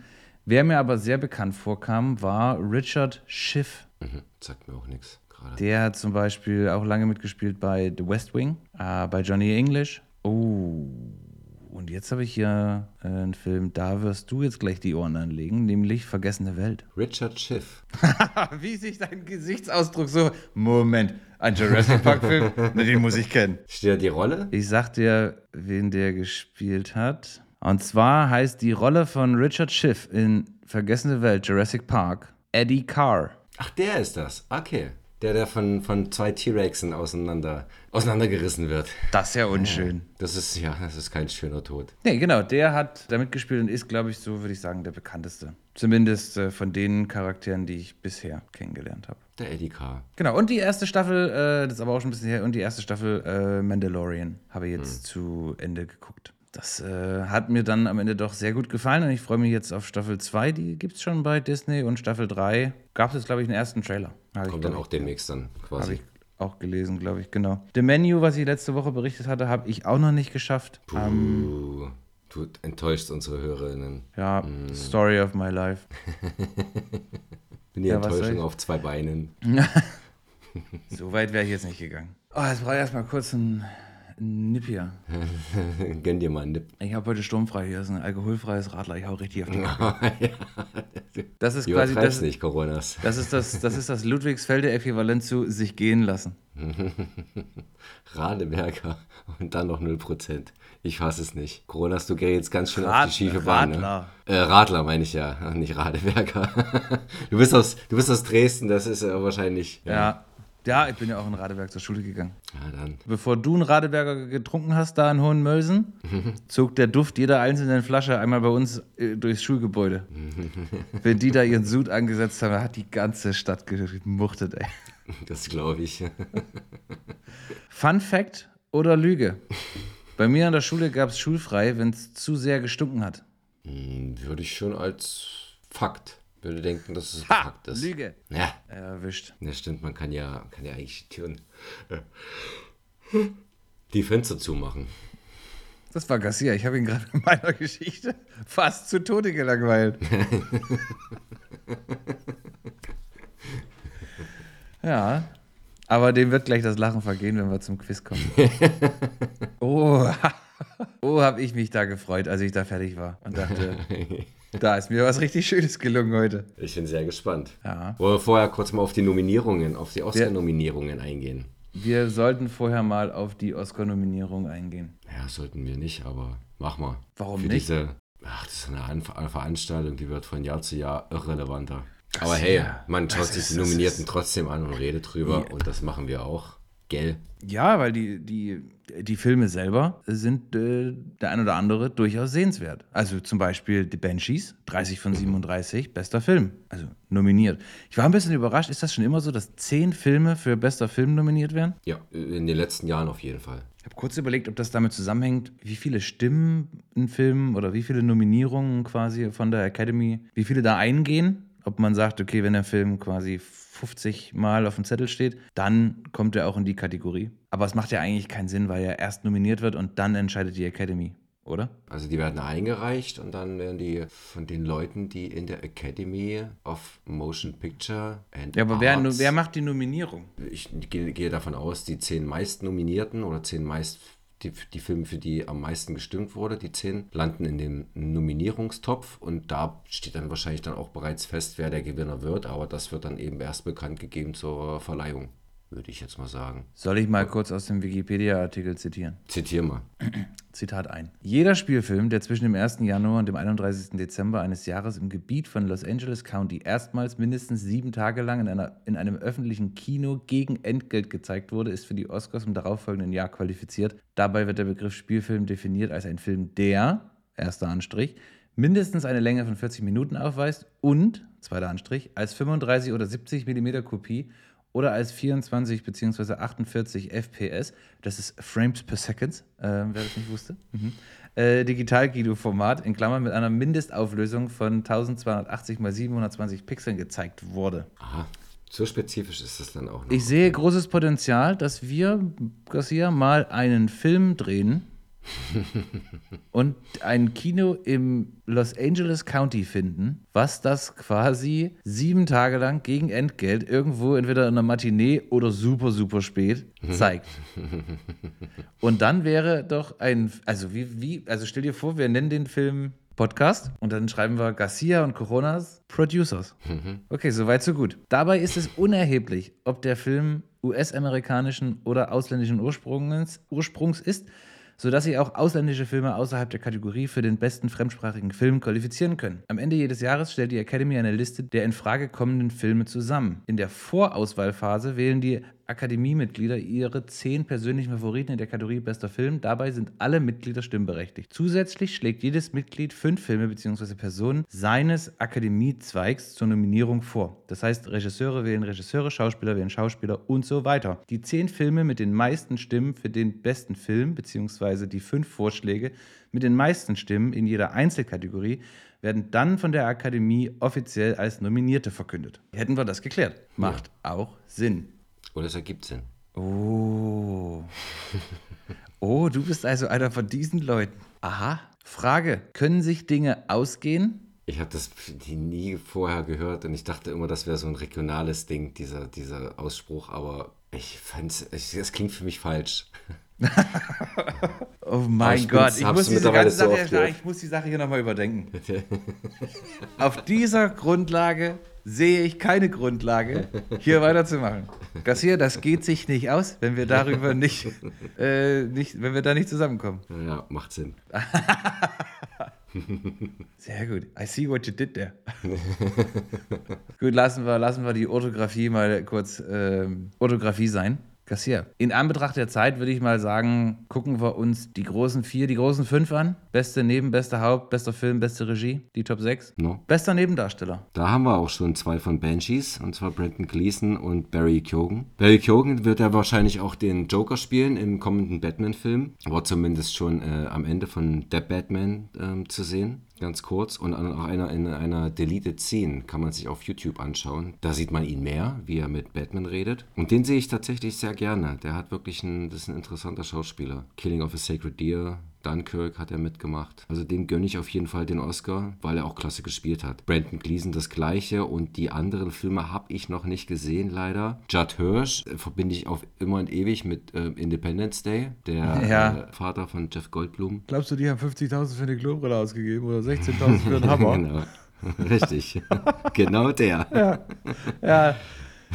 [SPEAKER 2] Wer mir aber sehr bekannt vorkam, war Richard Schiff.
[SPEAKER 1] Mhm. Sagt mir auch nichts gerade.
[SPEAKER 2] Der hat zum Beispiel auch lange mitgespielt bei The West Wing, äh, bei Johnny English. Oh, und jetzt habe ich hier äh, einen Film, da wirst du jetzt gleich die Ohren anlegen, nämlich Vergessene Welt.
[SPEAKER 1] Richard Schiff.
[SPEAKER 2] Wie sich dein Gesichtsausdruck so. Moment, ein Jurassic Park-Film? den muss ich kennen.
[SPEAKER 1] Steht da die Rolle?
[SPEAKER 2] Ich sag dir, wen der gespielt hat. Und zwar heißt die Rolle von Richard Schiff in Vergessene Welt, Jurassic Park, Eddie Carr.
[SPEAKER 1] Ach, der ist das. Okay. Der, der von, von zwei T-Rexen auseinander, auseinandergerissen wird.
[SPEAKER 2] Das ist ja unschön.
[SPEAKER 1] Das ist, ja, das ist kein schöner Tod.
[SPEAKER 2] Nee, genau, der hat da mitgespielt und ist, glaube ich, so würde ich sagen, der bekannteste. Zumindest äh, von den Charakteren, die ich bisher kennengelernt habe.
[SPEAKER 1] Der Eddie Carr.
[SPEAKER 2] Genau, und die erste Staffel, äh, das ist aber auch schon ein bisschen her, und die erste Staffel äh, Mandalorian habe ich jetzt zu Ende geguckt. Das äh, hat mir dann am Ende doch sehr gut gefallen und ich freue mich jetzt auf Staffel 2, die gibt es schon bei Disney und Staffel 3 gab es glaube ich, einen ersten Trailer. Habe ich,
[SPEAKER 1] Kommt dann auch demnächst dann quasi.
[SPEAKER 2] Auch gelesen, glaube ich, genau. The Menu, was ich letzte Woche berichtet hatte, habe ich auch noch nicht geschafft. Ähm,
[SPEAKER 1] Puh, du enttäuscht unsere Hörerinnen.
[SPEAKER 2] ja, Story of my life.
[SPEAKER 1] Bin die
[SPEAKER 2] Ja,
[SPEAKER 1] Enttäuschung auf zwei Beinen.
[SPEAKER 2] So weit wäre ich jetzt nicht gegangen. Oh, jetzt brauche ich erstmal kurz einen Nip hier.
[SPEAKER 1] Gönn dir mal einen Nipp.
[SPEAKER 2] Ich habe heute sturmfrei hier. Das ist ein alkoholfreies Radler. Ich hau richtig auf die Kacke.
[SPEAKER 1] ja.
[SPEAKER 2] Das ist quasi das,
[SPEAKER 1] nicht, Coronas.
[SPEAKER 2] das, ist das, das, ist das Ludwigsfelde Äquivalent zu sich gehen lassen.
[SPEAKER 1] Radeberger und dann noch 0%. Ich fasse es nicht. Coronas, du gehst jetzt ganz schön auf
[SPEAKER 2] Rad-
[SPEAKER 1] die schiefe Bahn.
[SPEAKER 2] Radler.
[SPEAKER 1] Ne? Äh, Radler meine ich ja, nicht Radeberger. du, bist aus, du bist aus Dresden, das ist ja wahrscheinlich.
[SPEAKER 2] Ja. ja. Ich bin ja auch in Radeberg zur Schule gegangen.
[SPEAKER 1] Ja, dann.
[SPEAKER 2] Bevor du einen Radeberger getrunken hast, da in Hohenmölsen, zog der Duft jeder einzelnen Flasche einmal bei uns äh, durchs Schulgebäude. Wenn die da ihren Sud angesetzt haben, hat die ganze Stadt gemuchtet, ey.
[SPEAKER 1] Das glaube ich.
[SPEAKER 2] Fun Fact oder Lüge? Bei mir an der Schule gab es schulfrei, wenn es zu sehr gestunken hat.
[SPEAKER 1] Hm, Würde ich schon als Fakt. Würde denken, dass es
[SPEAKER 2] Ha!
[SPEAKER 1] Fakt ist.
[SPEAKER 2] Lüge.
[SPEAKER 1] Ja,
[SPEAKER 2] Erwischt.
[SPEAKER 1] das stimmt, man kann ja, kann ja eigentlich die Türen. Die Fenster zumachen.
[SPEAKER 2] Das war Garcia. Ich habe ihn gerade in meiner Geschichte fast zu Tode gelangweilt. ja, aber dem wird gleich das Lachen vergehen, wenn wir zum Quiz kommen. oh, oh, habe ich mich da gefreut, als ich da fertig war und dachte, da ist mir was richtig Schönes gelungen heute.
[SPEAKER 1] Ich bin sehr gespannt.
[SPEAKER 2] Ja.
[SPEAKER 1] Wollen wir vorher kurz mal auf die Nominierungen, auf die Oscar-Nominierungen eingehen?
[SPEAKER 2] Wir sollten vorher mal auf die Oscar-Nominierung eingehen.
[SPEAKER 1] Ja, sollten wir nicht, aber mach mal.
[SPEAKER 2] Warum
[SPEAKER 1] Für
[SPEAKER 2] nicht?
[SPEAKER 1] Diese, ach, das ist eine, An Veranstaltung, die wird von Jahr zu Jahr irrelevanter. Aber
[SPEAKER 2] Ach,
[SPEAKER 1] hey,
[SPEAKER 2] ja.
[SPEAKER 1] man
[SPEAKER 2] Das
[SPEAKER 1] schaut sich die
[SPEAKER 2] das
[SPEAKER 1] Nominierten trotzdem an und redet drüber und das machen wir auch. Gell?
[SPEAKER 2] Ja, weil die, die, die Filme selber sind äh, der ein oder andere durchaus sehenswert. Also zum Beispiel The Banshees, 30 von 37, bester Film. Also nominiert. Ich war ein bisschen überrascht. Ist das schon immer so, dass zehn Filme für bester Film nominiert werden?
[SPEAKER 1] Ja, in den letzten Jahren auf jeden Fall.
[SPEAKER 2] Ich habe kurz überlegt, ob das damit zusammenhängt, wie viele Stimmen ein Film oder wie viele Nominierungen quasi von der Academy, wie viele da eingehen. Ob man sagt, okay, wenn der Film quasi 50 Mal auf dem Zettel steht, dann kommt er auch in die Kategorie. Aber es macht ja eigentlich keinen Sinn, weil er erst nominiert wird und dann entscheidet die Academy oder?
[SPEAKER 1] Also die werden eingereicht und dann werden die von den Leuten, die in der Academy of Motion Picture
[SPEAKER 2] and Ja, aber wer, wer macht die Nominierung?
[SPEAKER 1] Ich gehe, gehe davon aus, die zehn meist Nominierten oder zehn meist die, die Filme, für die am meisten gestimmt wurde, die zehn, landen in dem Nominierungstopf und da steht dann wahrscheinlich dann auch bereits fest, wer der Gewinner wird, aber das wird dann eben erst bekannt gegeben zur Verleihung würde ich jetzt mal sagen.
[SPEAKER 2] Soll ich mal kurz aus dem Wikipedia-Artikel zitieren?
[SPEAKER 1] Zitier mal.
[SPEAKER 2] Zitat ein. Jeder Spielfilm, der zwischen dem 1. Januar und dem 31. Dezember eines Jahres im Gebiet von Los Angeles County erstmals mindestens sieben Tage lang in, einer, in einem öffentlichen Kino gegen Entgelt gezeigt wurde, ist für die Oscars im darauffolgenden Jahr qualifiziert. Dabei wird der Begriff Spielfilm definiert als ein Film, der, erster Anstrich, mindestens eine Länge von 40 Minuten aufweist und, zweiter Anstrich, als 35 oder 70 mm Kopie oder als 24 bzw. 48 FPS, das ist Frames per Second, äh, wer das nicht wusste, mhm. äh, Digital-Guido-Format in Klammern mit einer Mindestauflösung von 1280 x 720 Pixeln gezeigt wurde.
[SPEAKER 1] Aha. So spezifisch ist das dann auch
[SPEAKER 2] noch. Ich sehe großes Potenzial, dass wir, Garcia, mal einen Film drehen, und ein Kino im Los Angeles County finden, was das quasi sieben Tage lang gegen Entgelt irgendwo entweder in einer Matinee oder super, super spät zeigt. Und dann wäre doch ein, also wie, wie, also stell dir vor, wir nennen den Film Podcast und dann schreiben wir Garcia und Coronas Producers. Okay, soweit so gut. Dabei ist es unerheblich, ob der Film US-amerikanischen oder ausländischen Ursprungs, Ursprungs ist sodass sich auch ausländische Filme außerhalb der Kategorie für den besten fremdsprachigen Film qualifizieren können. Am Ende jedes Jahres stellt die Academy eine Liste der in Frage kommenden Filme zusammen. In der Vorauswahlphase wählen die Akademiemitglieder ihre zehn persönlichen Favoriten in der Kategorie Bester Film. Dabei sind alle Mitglieder stimmberechtigt. Zusätzlich schlägt jedes Mitglied fünf Filme bzw. Personen seines Akademiezweigs zur Nominierung vor. Das heißt, Regisseure wählen Regisseure, Schauspieler wählen Schauspieler und so weiter. Die zehn Filme mit den meisten Stimmen für den besten Film bzw. die fünf Vorschläge mit den meisten Stimmen in jeder Einzelkategorie werden dann von der Akademie offiziell als Nominierte verkündet. Hätten wir das geklärt. Macht ja. auch Sinn.
[SPEAKER 1] Oder es ergibt Sinn.
[SPEAKER 2] Oh. Oh, du bist also einer von diesen Leuten. Aha. Frage: Können sich Dinge ausgehen?
[SPEAKER 1] Ich habe das nie vorher gehört und ich dachte immer, das wäre so ein regionales Ding, dieser, dieser Ausspruch, aber ich fand es, es klingt für mich falsch.
[SPEAKER 2] oh mein Gott, ich muss, diese ganze so Sache, ich muss die Sache hier nochmal überdenken. Auf dieser Grundlage sehe ich keine Grundlage, hier weiterzumachen. Garcia, das geht sich nicht aus, wenn wir darüber nicht, äh, nicht wenn wir da nicht zusammenkommen.
[SPEAKER 1] Ja, macht Sinn.
[SPEAKER 2] Sehr gut. I see what you did there. gut, lassen wir, lassen wir die Orthographie mal kurz ähm, Orthographie sein. Kassier. In Anbetracht der Zeit würde ich mal sagen, gucken wir uns die großen vier, die großen fünf an. Beste Neben, bester Haupt, bester Film, beste Regie, die Top 6. No. Bester Nebendarsteller.
[SPEAKER 1] Da haben wir auch schon zwei von Banshees, und zwar Brendan Gleeson und Barry Keoghan. Barry Keoghan wird ja wahrscheinlich auch den Joker spielen im kommenden Batman-Film. War zumindest schon äh, am Ende von The Batman äh, zu sehen ganz kurz. Und auch einer, in einer Deleted Scene kann man sich auf YouTube anschauen. Da sieht man ihn mehr, wie er mit Batman redet. Und den sehe ich tatsächlich sehr gerne. Der hat wirklich ein, das ist ein interessanter Schauspieler. Killing of a Sacred Deer, Dunkirk hat er mitgemacht. Also dem gönne ich auf jeden Fall den Oscar, weil er auch klasse gespielt hat. Brandon Gleason das gleiche und die anderen Filme habe ich noch nicht gesehen, leider. Judd Hirsch äh, verbinde ich auf immer und ewig mit äh, Independence Day, der ja. äh, Vater von Jeff Goldblum.
[SPEAKER 2] Glaubst du, die haben 50.000 für eine Klobrille ausgegeben oder 16.000 für einen Hammer?
[SPEAKER 1] genau. Richtig. genau der.
[SPEAKER 2] Ja. ja.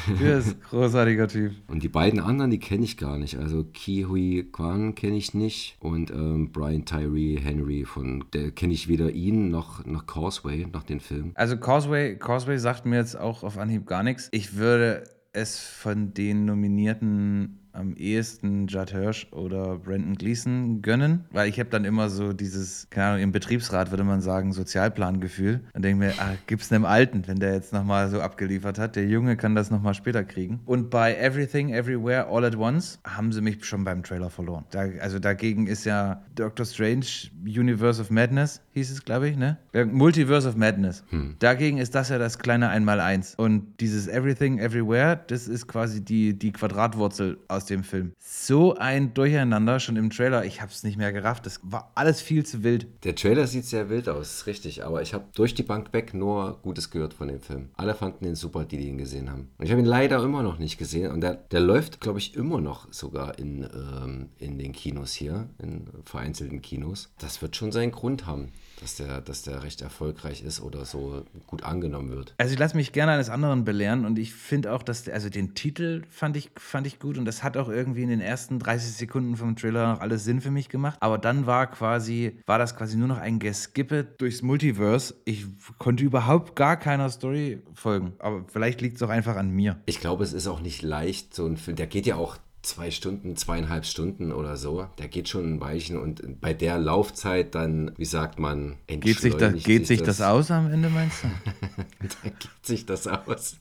[SPEAKER 2] Der ist großartiger Typ.
[SPEAKER 1] Und die beiden anderen, die kenne ich gar nicht. Also Ki Hui Kwan kenne ich nicht und ähm, Brian Tyree Henry von, der kenne ich weder ihn noch, noch Causeway, nach den Filmen.
[SPEAKER 2] Also Causeway, Causeway sagt mir jetzt auch auf Anhieb gar nichts. Ich würde es von den Nominierten am ehesten Judd Hirsch oder Brandon Gleason gönnen, weil ich habe dann immer so dieses, keine Ahnung, im Betriebsrat würde man sagen, Sozialplangefühl. Und denke mir, ah, gib's einem Alten, wenn der jetzt nochmal so abgeliefert hat. Der Junge kann das nochmal später kriegen. Und bei Everything, Everywhere, All at Once haben sie mich schon beim Trailer verloren. Da, also dagegen ist ja Doctor Strange Universe of Madness, hieß es, glaube ich, ne? Multiverse of Madness. Hm. Dagegen ist das ja das kleine Einmaleins. Und dieses Everything, Everywhere, das ist quasi die, die Quadratwurzel aus dem Film. So ein Durcheinander schon im Trailer. Ich habe es nicht mehr gerafft. Das war alles viel zu wild.
[SPEAKER 1] Der Trailer sieht sehr wild aus, richtig. Aber ich habe durch die Bank weg nur Gutes gehört von dem Film. Alle fanden ihn super, die, die ihn gesehen haben. Und ich habe ihn leider immer noch nicht gesehen. Und der, der läuft, glaube ich, immer noch sogar in, ähm, in den Kinos hier, in vereinzelten Kinos. Das wird schon seinen Grund haben dass der, dass der recht erfolgreich ist oder so gut angenommen wird.
[SPEAKER 2] Also ich lasse mich gerne eines anderen belehren und ich finde auch, dass der, also den Titel fand ich, fand ich gut und das hat auch irgendwie in den ersten 30 Sekunden vom Trailer noch alles Sinn für mich gemacht. Aber dann war quasi, war das quasi nur noch ein Geskippe durchs Multiverse. Ich konnte überhaupt gar keiner Story folgen. Aber vielleicht liegt es auch einfach an mir.
[SPEAKER 1] Ich glaube, es ist auch nicht leicht, so ein Film, der geht ja auch zwei Stunden, zweieinhalb Stunden oder so. Der geht schon ein Weichen und bei der Laufzeit dann, wie sagt man,
[SPEAKER 2] geht sich, da, geht sich das, das, aus am Ende, meinst du?
[SPEAKER 1] dann geht sich das aus.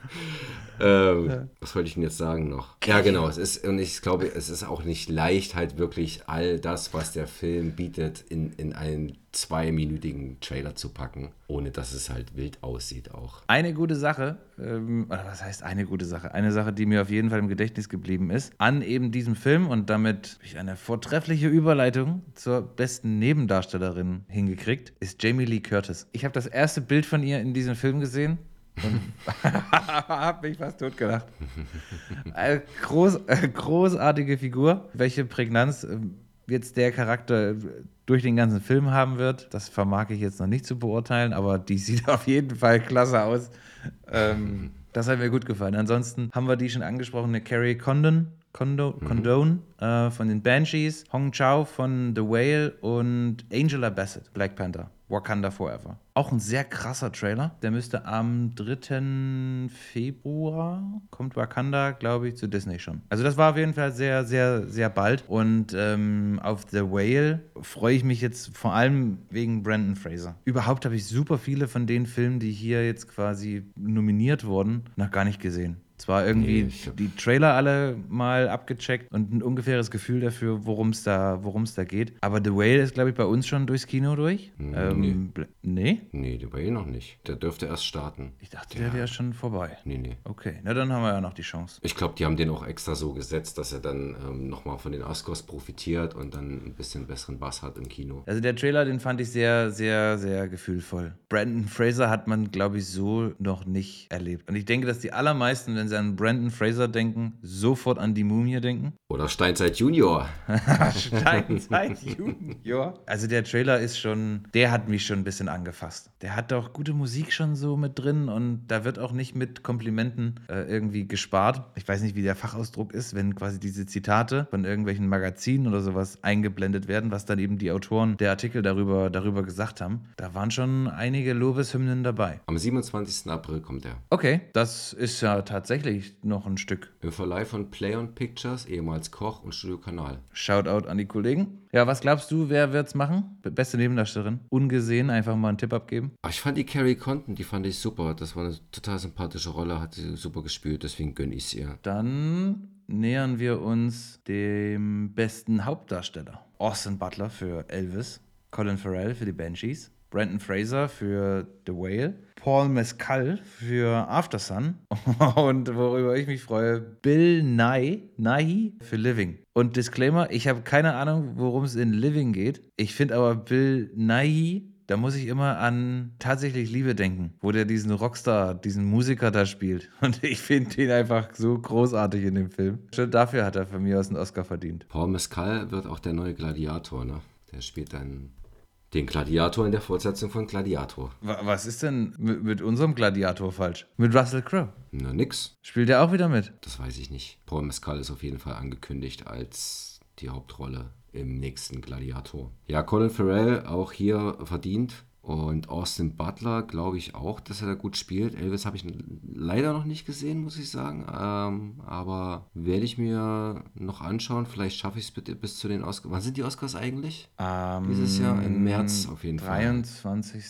[SPEAKER 1] ähm, ja. Was wollte ich denn jetzt sagen noch? Ja, genau. Es ist, und ich glaube, es ist auch nicht leicht, halt wirklich all das, was der Film bietet, in, in einen zweiminütigen Trailer zu packen, ohne dass es halt wild aussieht auch.
[SPEAKER 2] Eine gute Sache, ähm, oder was heißt eine gute Sache? Eine Sache, die mir auf jeden Fall im Gedächtnis geblieben ist, an eben diesem Film und damit ich eine vortreffliche Überleitung zur besten Nebendarstellerin hingekriegt, ist Jamie Lee Curtis. Ich habe das erste Bild von ihr in diesem Film gesehen und habe mich fast totgelacht. Eine groß, äh, großartige Figur. Welche Prägnanz äh, jetzt der Charakter durch den ganzen Film haben wird, das vermag ich jetzt noch nicht zu beurteilen, aber die sieht auf jeden Fall klasse aus. Ähm, das hat mir gut gefallen. Ansonsten haben wir die schon angesprochene Carrie Condon, Condo, mhm. Condone äh, von den Banshees, Hong Chao von The Whale und Angela Bassett, Black Panther. Wakanda Forever. Auch ein sehr krasser Trailer. Der müsste am 3. Februar kommt Wakanda, glaube ich, zu Disney schon. Also das war auf jeden Fall sehr, sehr, sehr bald. Und ähm, auf The Whale freue ich mich jetzt vor allem wegen Brandon Fraser. Überhaupt habe ich super viele von den Filmen, die hier jetzt quasi nominiert wurden, noch gar nicht gesehen. Zwar irgendwie nee, die Trailer alle mal abgecheckt und ein ungefähres Gefühl dafür, worum es da, da geht. Aber The Whale ist, glaube ich, bei uns schon durchs Kino durch.
[SPEAKER 1] Nee. Ähm, nee? Nee, The Whale noch nicht. Der dürfte erst starten.
[SPEAKER 2] Ich dachte, der wäre schon vorbei.
[SPEAKER 1] Nee, nee.
[SPEAKER 2] Okay, na dann haben wir ja noch die Chance.
[SPEAKER 1] Ich glaube, die haben den auch extra so gesetzt, dass er dann ähm, nochmal von den Oscars profitiert und dann ein bisschen besseren Bass hat im Kino.
[SPEAKER 2] Also der Trailer, den fand ich sehr, sehr, sehr gefühlvoll. Brandon Fraser hat man, glaube ich, so noch nicht erlebt. Und ich denke, dass die allermeisten, wenn wenn sie an Brandon Fraser denken, sofort an die Mumie denken.
[SPEAKER 1] Oder Steinzeit Junior.
[SPEAKER 2] Steinzeit Junior. Also der Trailer ist schon, der hat mich schon ein bisschen angefasst. Der hat doch gute Musik schon so mit drin und da wird auch nicht mit Komplimenten äh, irgendwie gespart. Ich weiß nicht, wie der Fachausdruck ist, wenn quasi diese Zitate von irgendwelchen Magazinen oder sowas eingeblendet werden, was dann eben die Autoren der Artikel darüber, darüber gesagt haben. Da waren schon einige Lobeshymnen dabei.
[SPEAKER 1] Am 27. April kommt er.
[SPEAKER 2] Okay, das ist ja tatsächlich tatsächlich noch ein Stück.
[SPEAKER 1] Im Verleih von Play on Pictures, ehemals Koch und Studio Kanal.
[SPEAKER 2] Shoutout an die Kollegen. Ja, was glaubst du, wer wird's machen? Beste Nebendarstellerin. Ungesehen, einfach mal einen Tipp abgeben.
[SPEAKER 1] Ach, ich fand die Carrie Conton, die fand ich super. Das war eine total sympathische Rolle, hat sie super gespielt, deswegen gönne ich es ihr.
[SPEAKER 2] Dann nähern wir uns dem besten Hauptdarsteller. Austin Butler für Elvis, Colin Farrell für die Banshees, Brandon Fraser für The Whale, Paul Mescal für Aftersun und worüber ich mich freue, Bill Nye, Nighy für Living. Und Disclaimer, ich habe keine Ahnung, worum es in Living geht. Ich finde aber Bill Nighy da muss ich immer an tatsächlich Liebe denken, wo der diesen Rockstar, diesen Musiker da spielt. Und ich finde ihn einfach so großartig in dem Film. Schon dafür hat er von mir aus einen Oscar verdient.
[SPEAKER 1] Paul Mescal wird auch der neue Gladiator, ne? Der spielt dann den Gladiator in der Fortsetzung von Gladiator.
[SPEAKER 2] Was ist denn mit, mit unserem Gladiator falsch? Mit Russell Crowe?
[SPEAKER 1] Na, nix.
[SPEAKER 2] Spielt er auch wieder mit?
[SPEAKER 1] Das weiß ich nicht. Paul Mescal ist auf jeden Fall angekündigt als die Hauptrolle im nächsten Gladiator. Ja, Colin Farrell auch hier verdient Und Austin Butler glaube ich auch, dass er da gut spielt. Elvis habe ich leider noch nicht gesehen, muss ich sagen. Ähm, aber werde ich mir noch anschauen. Vielleicht schaffe ich es bitte bis zu den Oscars. Wann sind die Oscars eigentlich?
[SPEAKER 2] Ähm,
[SPEAKER 1] Dieses Jahr im März auf jeden Fall.
[SPEAKER 2] 23.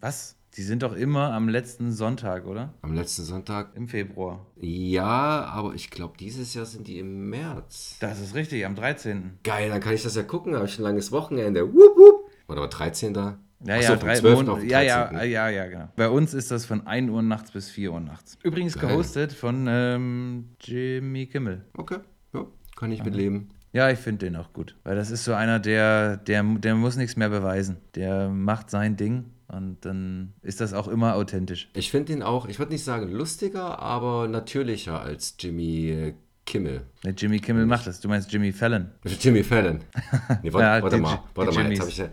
[SPEAKER 2] Was? Die sind doch immer am letzten Sonntag, oder?
[SPEAKER 1] Am letzten Sonntag.
[SPEAKER 2] Im Februar.
[SPEAKER 1] Ja, aber ich glaube, dieses Jahr sind die im März.
[SPEAKER 2] Das ist richtig, am 13.
[SPEAKER 1] Geil, dann kann ich das ja gucken. Da habe ich ein langes Wochenende. Wupp, wupp. Oder 13.
[SPEAKER 2] Ja, ja,
[SPEAKER 1] so,
[SPEAKER 2] drei
[SPEAKER 1] vom 12.
[SPEAKER 2] Mon-
[SPEAKER 1] auf den
[SPEAKER 2] ja, ja,
[SPEAKER 1] 13..
[SPEAKER 2] ja, ja, genau. Bei uns ist das von 1 Uhr nachts bis 4 Uhr nachts. Übrigens
[SPEAKER 1] Geil.
[SPEAKER 2] gehostet von ähm, Jimmy Kimmel.
[SPEAKER 1] Okay, ja, kann ich mit leben.
[SPEAKER 2] Ja, ich finde den auch gut. Weil das ist so einer, der, der, der muss nichts mehr beweisen. Der macht sein Ding und dann ist das auch immer authentisch.
[SPEAKER 1] Ich finde ihn auch, ich würde nicht sagen lustiger, aber natürlicher als Jimmy Kimmel.
[SPEAKER 2] Der Jimmy Kimmel macht das. Du meinst Jimmy Fallon.
[SPEAKER 1] Jimmy Fallon. Nee, warte,
[SPEAKER 2] Ja,
[SPEAKER 1] warte
[SPEAKER 2] die
[SPEAKER 1] mal, warte mal, jetzt habe ich ja.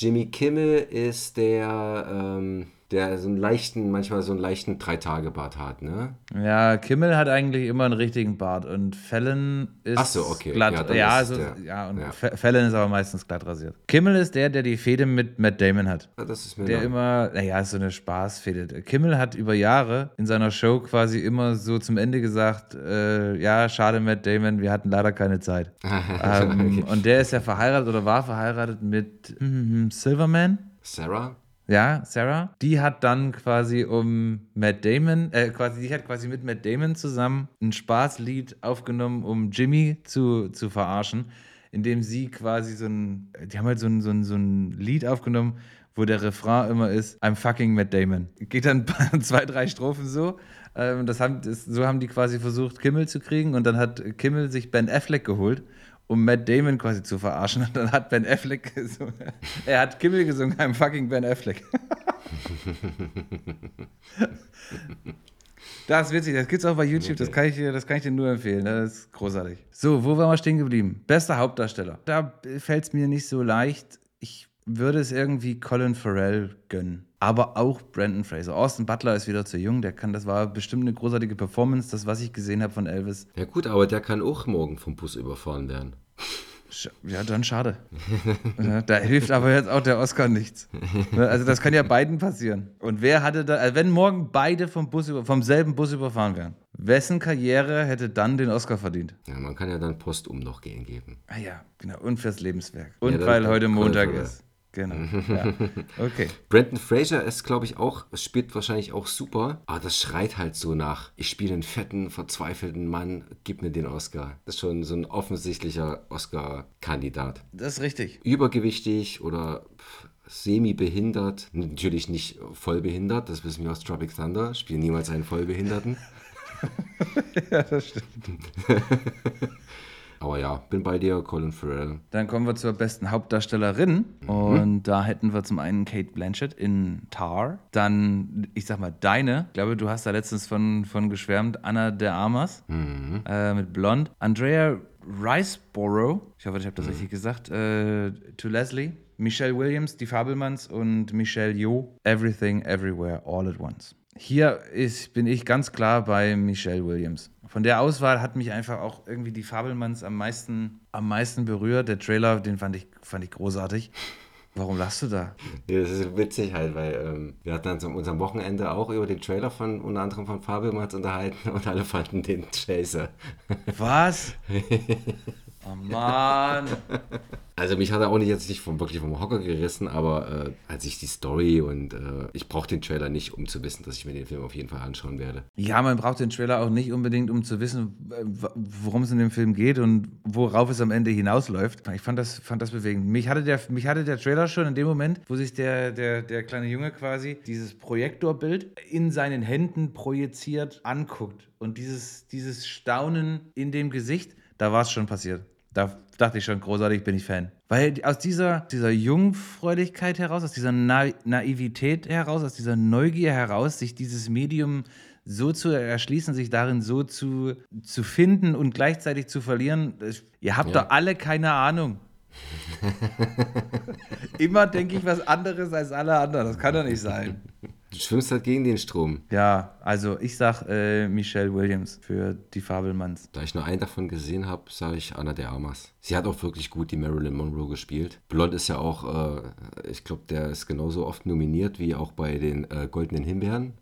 [SPEAKER 1] Jimmy Kimmel ist der, ähm, der so einen leichten, manchmal so einen leichten Drei-Tage-Bart hat, ne?
[SPEAKER 2] Ja, Kimmel hat eigentlich immer einen richtigen Bart und Fallon ist
[SPEAKER 1] Ach so, okay.
[SPEAKER 2] glatt.
[SPEAKER 1] Ja,
[SPEAKER 2] Ja,
[SPEAKER 1] dann
[SPEAKER 2] ja,
[SPEAKER 1] ist
[SPEAKER 2] so,
[SPEAKER 1] der-
[SPEAKER 2] ja und
[SPEAKER 1] ja.
[SPEAKER 2] Fa- Fallon ist aber meistens glatt rasiert. Kimmel ist der, der die Fehde mit Matt Damon hat.
[SPEAKER 1] Ja, Das ist mir
[SPEAKER 2] Der immer, naja, ist so eine Spaßfehde. Kimmel hat über Jahre in seiner Show quasi immer so zum Ende gesagt, äh, ja, schade Matt Damon, wir hatten leider keine Zeit. ähm, und der ist ja verheiratet oder war verheiratet mit hm, Silverman.
[SPEAKER 1] Sarah?
[SPEAKER 2] Ja, Sarah. Die hat dann quasi um Matt Damon, äh, quasi, die hat quasi mit Matt Damon zusammen ein Spaßlied aufgenommen, um Jimmy zu, zu verarschen, indem sie quasi so ein, die haben halt so ein, so ein, so ein Lied aufgenommen, wo der Refrain immer ist, I'm fucking Matt Damon. Geht dann zwei, drei Strophen so. Ähm, das haben, das, so haben die quasi versucht, Kimmel zu kriegen und dann hat Kimmel sich Ben Affleck geholt um Matt Damon quasi zu verarschen. Und dann hat Ben Affleck gesungen. Er hat Kimmel gesungen, I'm fucking Ben Affleck. Das ist witzig, das gibt's auch bei YouTube, das kann ich dir, das kann ich dir nur empfehlen. Das ist großartig. So, wo waren wir stehen geblieben? Bester Hauptdarsteller. Da fällt es mir nicht so leicht. Ich würde es irgendwie Colin Farrell gönnen. Aber auch Brandon Fraser. Austin Butler ist wieder zu jung, der kann, das war bestimmt eine großartige Performance, das, was ich gesehen habe von Elvis.
[SPEAKER 1] Ja gut, aber der kann auch morgen vom Bus überfahren werden.
[SPEAKER 2] Ja, dann schade. Ja, da hilft aber jetzt auch der Oscar nichts. Ne, Also das kann ja beiden passieren. Und wer hatte da, also wenn morgen beide vom, Bus über, vom selben Bus überfahren wären, wessen Karriere hätte dann den Oscar verdient?
[SPEAKER 1] Ja, man kann ja dann postum noch gehen geben.
[SPEAKER 2] Ah ja, genau. Und fürs Lebenswerk. Und
[SPEAKER 1] Ja,
[SPEAKER 2] weil heute Montag ist. Genau. Ja. Okay.
[SPEAKER 1] Brandon Fraser ist, glaube ich, auch, spielt wahrscheinlich auch super, aber das schreit halt so nach, ich spiele einen fetten, verzweifelten Mann, gib mir den Oscar. Das ist schon so ein offensichtlicher Oscar-Kandidat.
[SPEAKER 2] Das ist richtig.
[SPEAKER 1] Übergewichtig oder semi-behindert, natürlich nicht vollbehindert, das wissen wir aus Tropic Thunder, spielen niemals einen Vollbehinderten.
[SPEAKER 2] Ja, das stimmt.
[SPEAKER 1] Aber ja, bin bei dir, Colin Farrell.
[SPEAKER 2] Dann kommen wir zur besten Hauptdarstellerin. Und da hätten wir zum einen Kate Blanchett in Tar. Dann, ich sag mal, deine. Ich glaube, du hast da letztens von, von geschwärmt. Anna de Armas äh, mit Blond. Andrea Riceborough. Ich hoffe, ich habe das richtig gesagt. Äh, to Leslie. Michelle Williams, die Fabelmanns. Und Michelle Yeoh. Everything, Everywhere, All at Once. Hier ist, bin ich ganz klar bei Michelle Williams. Von der Auswahl hat mich einfach auch irgendwie die Fabelmanns am meisten, am meisten berührt. Der Trailer, den fand ich, fand ich großartig. Warum lachst du da?
[SPEAKER 1] Ja, das ist witzig halt, weil ähm, wir hatten uns an unserem Wochenende auch über den Trailer von unter anderem von Fabelmanns unterhalten und alle fanden den Chaser.
[SPEAKER 2] Was? Oh Mann.
[SPEAKER 1] Also mich hat er auch nicht jetzt nicht vom, wirklich vom Hocker gerissen, aber äh, als ich die Story und äh, ich brauche den Trailer nicht, um zu wissen, dass ich mir den Film auf jeden Fall anschauen werde.
[SPEAKER 2] Ja, man braucht den Trailer auch nicht unbedingt, um zu wissen, worum es in dem Film geht und worauf es am Ende hinausläuft. Ich fand das, fand das bewegend. Mich hatte, der, mich hatte der Trailer schon in dem Moment, wo sich der, der, der kleine Junge quasi dieses Projektorbild in seinen Händen projiziert anguckt. Und dieses, dieses Staunen in dem Gesicht, da war es schon passiert. Da dachte ich schon, großartig bin ich Fan. Weil aus dieser, dieser Jungfräulichkeit heraus, aus dieser Na Naivität heraus, aus dieser Neugier heraus, sich dieses Medium so zu erschließen, sich darin so zu, zu finden und gleichzeitig zu verlieren, ihr habt
[SPEAKER 1] Ja.
[SPEAKER 2] doch alle keine Ahnung. Immer denke ich was anderes als alle anderen. Das kann doch nicht sein.
[SPEAKER 1] Du schwimmst halt gegen den Strom.
[SPEAKER 2] Ja, also ich sag äh, Michelle Williams für die Fabelmanns.
[SPEAKER 1] Da ich nur einen davon gesehen habe, sage ich Anna de Armas. Sie hat auch wirklich gut die Marilyn Monroe gespielt. Blond ist ja auch, äh, ich glaube, der ist genauso oft nominiert wie auch bei den äh, Goldenen Himbeeren.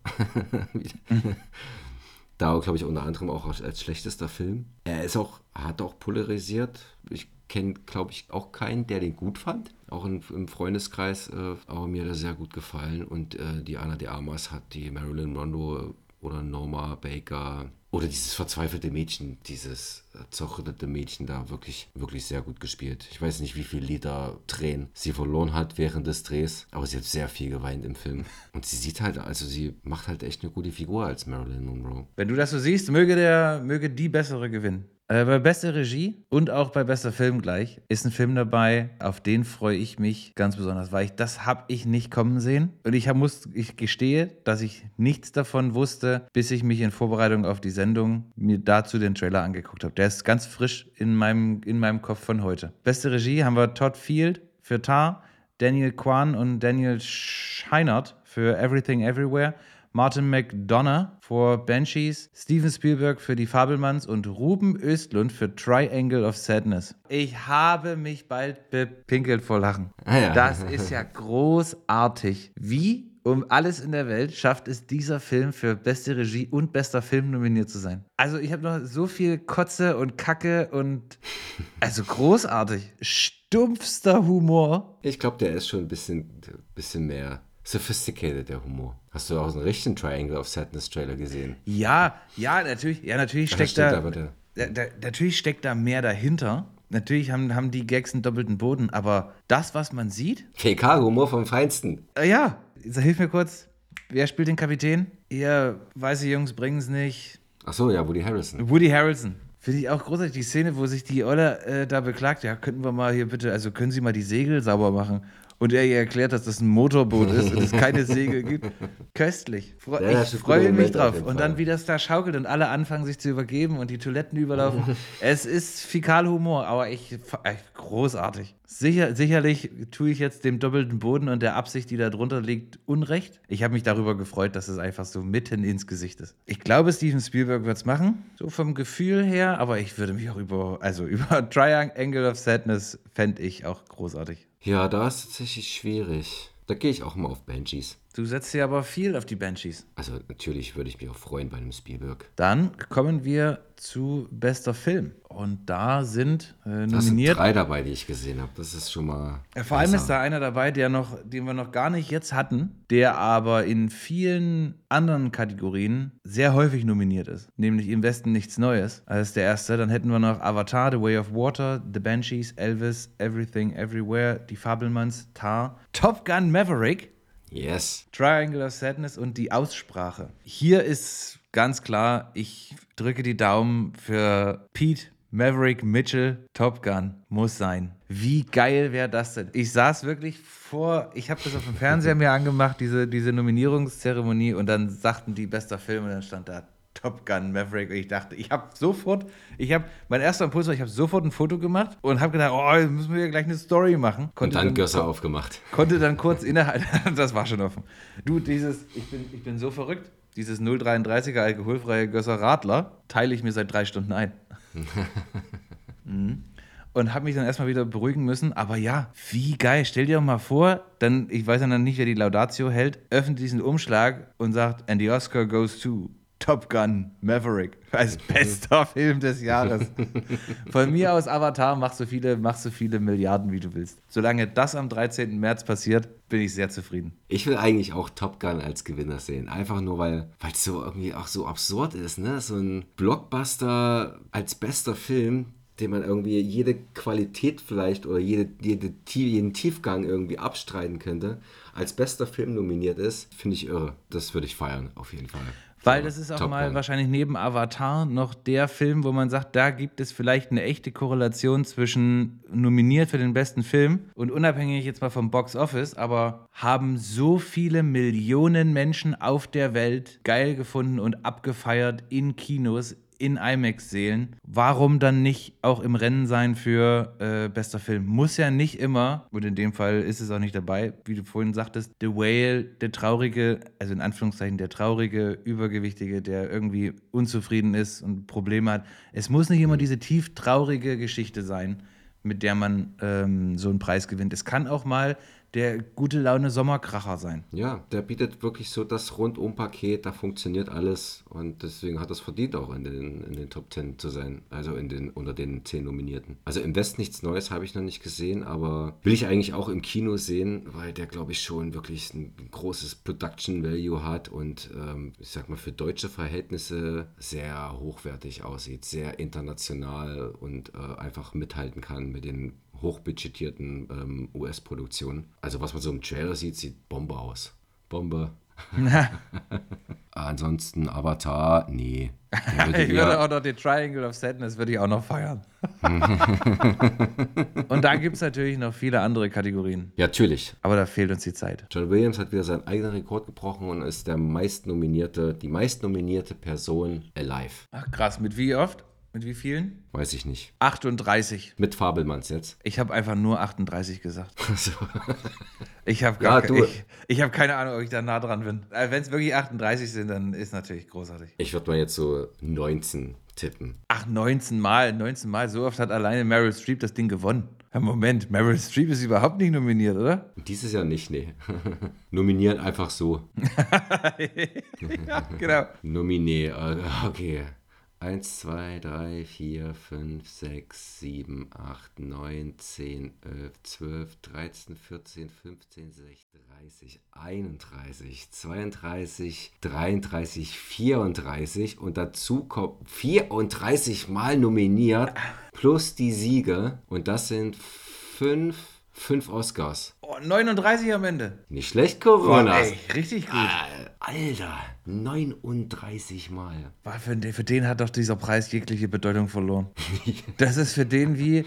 [SPEAKER 1] da, glaube ich, unter anderem auch als, als schlechtester Film. Er ist auch, hat auch polarisiert. Ich kenne, glaube ich, auch keinen, der den gut fand. Auch in, im Freundeskreis, äh, aber mir hat er sehr gut gefallen. Und äh, die Anna de Armas hat die Marilyn Monroe oder Norma Baker oder dieses verzweifelte Mädchen, dieses äh, zerrüttete Mädchen da wirklich, wirklich sehr gut gespielt. Ich weiß nicht, wie viel Liter Tränen sie verloren hat während des Drehs, aber sie hat sehr viel geweint im Film. Und sie sieht halt, also sie macht halt echt eine gute Figur als Marilyn Monroe.
[SPEAKER 2] Wenn du das so siehst, möge, der, möge die bessere gewinnen. Äh, bei bester Regie und auch bei bester Film gleich ist ein Film dabei, auf den freue ich mich ganz besonders, weil ich das habe ich nicht kommen sehen und ich hab, muss, ich gestehe, dass ich nichts davon wusste, bis ich mich in Vorbereitung auf die Sendung mir dazu den Trailer angeguckt habe. Der ist ganz frisch in meinem, in meinem Kopf von heute. Beste Regie haben wir Todd Field für Tar, Daniel Kwan und Daniel Scheinert für Everything Everywhere. Martin McDonough für Banshees, Steven Spielberg für Die Fabelmanns und Ruben Östlund für Triangle of Sadness. Ich habe mich bald bepinkelt vor Lachen.
[SPEAKER 1] Ah ja.
[SPEAKER 2] Das ist ja großartig. Wie um alles in der Welt schafft es dieser Film für beste Regie und bester Film nominiert zu sein. Also ich habe noch so viel Kotze und Kacke und also großartig. Stumpfster Humor.
[SPEAKER 1] Ich glaube, der ist schon ein bisschen, bisschen mehr sophisticated, der Humor. Hast du auch einen richtigen Triangle of Sadness Trailer gesehen?
[SPEAKER 2] Ja, ja, natürlich, ja, natürlich steckt da,
[SPEAKER 1] der-
[SPEAKER 2] da, da, natürlich steckt da mehr dahinter. Natürlich haben, haben die Gags einen doppelten Boden, aber das, was man sieht,
[SPEAKER 1] PK-Humor vom Feinsten.
[SPEAKER 2] äh, ja, Jetzt hilf mir kurz. Wer spielt den Kapitän? Ihr weiße Jungs bringen es nicht.
[SPEAKER 1] Ach so, ja, Woody Harrison.
[SPEAKER 2] Woody Harrelson. Finde ich auch großartig, die Szene, wo sich die Olle äh, da beklagt, ja, könnten wir mal hier bitte, also können Sie mal die Segel sauber machen? Und er ihr erklärt, dass das ein Motorboot ist und es keine Segel gibt. Köstlich. Fre
[SPEAKER 1] Ja,
[SPEAKER 2] ich freue mich drauf. Und dann, wie das da schaukelt und alle anfangen, sich zu übergeben und die Toiletten überlaufen. es ist Fäkalhumor, aber ich, äh, großartig. Sicher, sicherlich tue ich jetzt dem doppelten Boden und der Absicht, die da drunter liegt, Unrecht. Ich habe mich darüber gefreut, dass es einfach so mitten ins Gesicht ist. Ich glaube, Steven Spielberg wird es machen, so vom Gefühl her, aber ich würde mich auch über, also über Triangle of Sadness fände ich auch großartig.
[SPEAKER 1] Ja, da ist es tatsächlich schwierig. Da gehe ich auch mal auf Banshees.
[SPEAKER 2] Du setzt ja aber viel auf die Banshees.
[SPEAKER 1] Also natürlich würde ich mich auch freuen bei einem Spielberg.
[SPEAKER 2] Dann kommen wir zu bester Film. Und da sind äh,
[SPEAKER 1] Da sind
[SPEAKER 2] nominiert.
[SPEAKER 1] drei dabei, die ich gesehen habe. Das ist schon mal.
[SPEAKER 2] Ja, Vor allem ist da einer dabei, der noch, den wir noch gar nicht jetzt hatten, der aber in vielen anderen Kategorien sehr häufig nominiert ist. Nämlich im Westen nichts Neues. als der erste. Dann hätten wir noch Avatar, The Way of Water, The Banshees, Elvis, Everything Everywhere, Die Fabelmanns, Tar, Top Gun Maverick,
[SPEAKER 1] Yes.
[SPEAKER 2] Triangle of Sadness und die Aussprache. Hier ist ganz klar, ich drücke die Daumen für Pete Maverick Mitchell Top Gun. Muss sein. Wie geil wäre das denn? Ich saß wirklich vor, ich habe das auf dem Fernseher mir angemacht, diese, diese Nominierungszeremonie und dann sagten die bester Film und dann stand da Top Gun Maverick und ich dachte, ich habe sofort, ich habe, mein erster Impuls war, ich habe sofort ein Foto gemacht und habe gedacht, oh, jetzt müssen wir hier gleich eine Story machen.
[SPEAKER 1] Und
[SPEAKER 2] Konnte
[SPEAKER 1] dann Gösser aufgemacht.
[SPEAKER 2] konnte dann kurz innerhalb, das war schon offen. Du, dieses, ich bin, ich bin so verrückt, dieses 0,33er alkoholfreie Gösser Radler teile ich mir seit drei Stunden ein. mhm. Und habe mich dann erstmal wieder beruhigen müssen. Aber ja, wie geil. Stell dir doch mal vor, dann, ich weiß ja noch nicht, wer die Laudatio hält, öffnet diesen Umschlag und sagt, and the Oscar goes to Top Gun Maverick als bester Film des Jahres. Von mir aus Avatar, mach so viele, mach so viele Milliarden, wie du willst. Solange das am 13. März passiert, bin ich sehr zufrieden.
[SPEAKER 1] Ich will eigentlich auch Top Gun als Gewinner sehen. Einfach nur, weil es so irgendwie auch so absurd ist, ne? So ein Blockbuster als bester Film, den man irgendwie jede Qualität vielleicht oder jede, jede, jeden Tiefgang irgendwie abstreiten könnte, als bester Film nominiert ist, finde ich irre. Das würde ich feiern, auf jeden Fall.
[SPEAKER 2] Weil das ist auch
[SPEAKER 1] Top
[SPEAKER 2] mal
[SPEAKER 1] Gun.
[SPEAKER 2] wahrscheinlich neben Avatar noch der Film, wo man sagt, da gibt es vielleicht eine echte Korrelation zwischen nominiert für den besten Film und unabhängig jetzt mal vom Box Office, aber haben so viele Millionen Menschen auf der Welt geil gefunden und abgefeiert in Kinos in IMAX sehen, warum dann nicht auch im Rennen sein für äh, bester Film? Muss ja nicht immer, und in dem Fall ist es auch nicht dabei, wie du vorhin sagtest, The Whale, der traurige, also in Anführungszeichen der traurige, übergewichtige, der irgendwie unzufrieden ist und Probleme hat. Es muss nicht immer diese tief traurige Geschichte sein, mit der man ähm, so einen Preis gewinnt. Es kann auch mal der gute Laune Sommerkracher sein.
[SPEAKER 1] Ja, der bietet wirklich so das Rundum-Paket, da funktioniert alles und deswegen hat es verdient, auch in den, in den Top 10 zu sein, also in den, unter den 10 Nominierten. Also im West nichts Neues habe ich noch nicht gesehen, aber will ich eigentlich auch im Kino sehen, weil der, glaube ich, schon wirklich ein großes Production Value hat und ähm, ich sag mal für deutsche Verhältnisse sehr hochwertig aussieht, sehr international und äh, einfach mithalten kann mit den hochbudgetierten ähm, US-Produktionen. Also was man so im Trailer sieht, sieht Bombe aus. Bombe. Ansonsten Avatar, nee.
[SPEAKER 2] Würde ich würde auch noch den Triangle of Sadness würde ich auch noch feiern. Und da gibt es natürlich noch viele andere Kategorien.
[SPEAKER 1] Ja, natürlich.
[SPEAKER 2] Aber da fehlt uns die Zeit.
[SPEAKER 1] John Williams hat wieder seinen eigenen Rekord gebrochen und ist der meistnominierte, die meistnominierte Person alive.
[SPEAKER 2] Ach krass, mit wie oft? Mit wie vielen?
[SPEAKER 1] Weiß ich nicht.
[SPEAKER 2] 38.
[SPEAKER 1] Mit Fabelmanns jetzt?
[SPEAKER 2] Ich habe einfach nur 38 gesagt.
[SPEAKER 1] So.
[SPEAKER 2] Ich habe
[SPEAKER 1] Ja,
[SPEAKER 2] gar
[SPEAKER 1] du-
[SPEAKER 2] ich, ich habe keine Ahnung, ob ich da nah dran bin. Wenn es wirklich 38 sind, dann ist natürlich großartig.
[SPEAKER 1] Ich würde mal jetzt so 19 tippen.
[SPEAKER 2] Ach, 19 Mal, 19 Mal. So oft hat alleine Meryl Streep das Ding gewonnen. Moment, Meryl Streep ist überhaupt nicht nominiert, oder?
[SPEAKER 1] Dieses Jahr nicht, nee. Nominieren einfach so.
[SPEAKER 2] ja, genau.
[SPEAKER 1] Nominee, äh, okay. 1, 2, 3, 4, 5, 6, 7, 8, 9, 10, 11, 12, 13, 14, 15, 16, 30, 31, 32, 33, 34 und dazu kommt 34 Mal nominiert plus die Siege und das sind fünf, fünf Oscars.
[SPEAKER 2] Oh, 39 am Ende.
[SPEAKER 1] Nicht schlecht, Corona.
[SPEAKER 2] ey, richtig gut.
[SPEAKER 1] Äh, Alter, 39 Mal.
[SPEAKER 2] Für den, für den hat doch dieser Preis jegliche Bedeutung verloren. Das ist für den wie,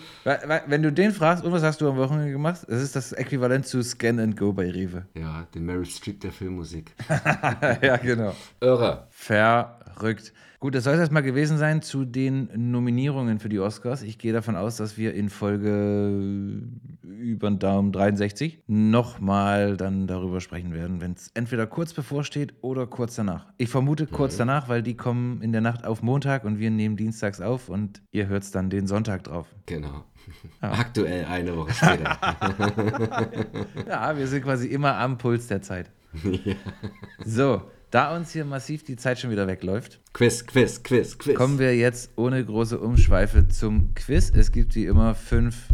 [SPEAKER 2] wenn du den fragst, und was hast du am Wochenende gemacht? Das ist das Äquivalent zu Scan and Go bei Rewe.
[SPEAKER 1] Ja, den Meryl Streep der Filmmusik.
[SPEAKER 2] ja, genau.
[SPEAKER 1] Irre.
[SPEAKER 2] Verrückt. Gut, das soll es erstmal gewesen sein zu den Nominierungen für die Oscars. Ich gehe davon aus, dass wir in Folge über den Daumen 63 nochmal dann darüber sprechen werden, wenn es entweder kurz bevorsteht oder kurz danach. Ich vermute kurz danach, weil die kommen in der Nacht auf Montag und wir nehmen dienstags auf und ihr hört es dann den Sonntag drauf.
[SPEAKER 1] Genau. Aktuell eine Woche später.
[SPEAKER 2] Ja, wir sind quasi immer am Puls der Zeit. So, da uns hier massiv die Zeit schon wieder wegläuft,
[SPEAKER 1] quiz, Quiz, Quiz, Quiz.
[SPEAKER 2] Kommen wir jetzt ohne große Umschweife zum Quiz. Es gibt wie immer fünf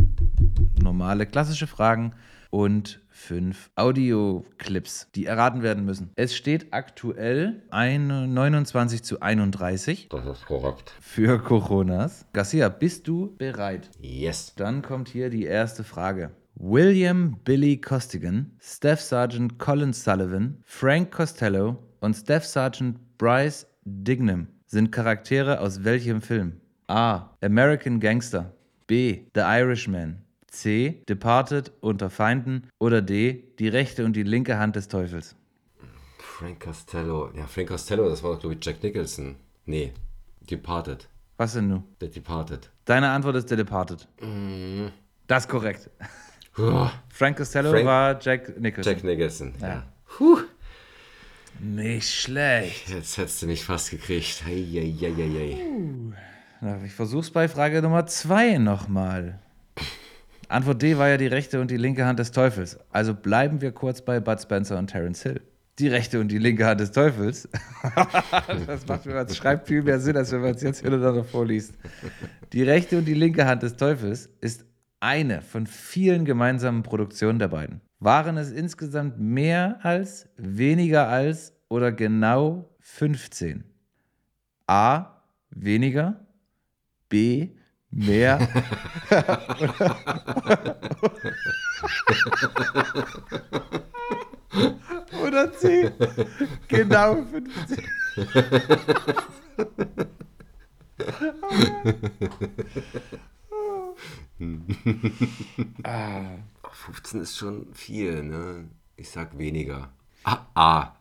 [SPEAKER 2] normale klassische Fragen und fünf Audioclips, die erraten werden müssen. Es steht aktuell ein 29 zu 31
[SPEAKER 1] Das ist korrekt.
[SPEAKER 2] für Coronas. Garcia, bist du bereit?
[SPEAKER 1] Yes.
[SPEAKER 2] Dann kommt hier die erste Frage. William Billy Costigan, Staff Sergeant Colin Sullivan, Frank Costello und Staff Sergeant Bryce Dignam sind Charaktere aus welchem Film? A. American Gangster. B. The Irishman. C. Departed unter Feinden. Oder D. Die rechte und die linke Hand des Teufels.
[SPEAKER 1] Frank Costello. Ja, Frank Costello, das war doch, glaube ich, Jack Nicholson. Nee, Departed.
[SPEAKER 2] Was denn nun?
[SPEAKER 1] Der Departed.
[SPEAKER 2] Deine Antwort ist The Departed. Das ist korrekt. Frank Costello
[SPEAKER 1] Frank-
[SPEAKER 2] war Jack Nicholson.
[SPEAKER 1] Jack Nicholson. Ja.
[SPEAKER 2] Ja.
[SPEAKER 1] Puh,
[SPEAKER 2] Nicht schlecht.
[SPEAKER 1] jetzt hättest du mich fast gekriegt. Eieieiei.
[SPEAKER 2] Na, ich versuch's bei Frage Nummer zwei nochmal. Antwort D war ja die rechte und die linke Hand des Teufels. Also bleiben wir kurz bei Bud Spencer und Terence Hill. Die rechte und die linke Hand des Teufels. das macht, wenn man es schreibt, viel mehr Sinn, als wenn man es jetzt hintereinander vorliest. Die rechte und die linke Hand des Teufels ist eine von vielen gemeinsamen Produktionen der beiden. Waren es insgesamt mehr als, weniger als oder genau 15? A. Weniger. B. Mehr. Oder C. Genau 15. ah.
[SPEAKER 1] 15 ist schon viel, ne? Ich sag weniger. Ah, A.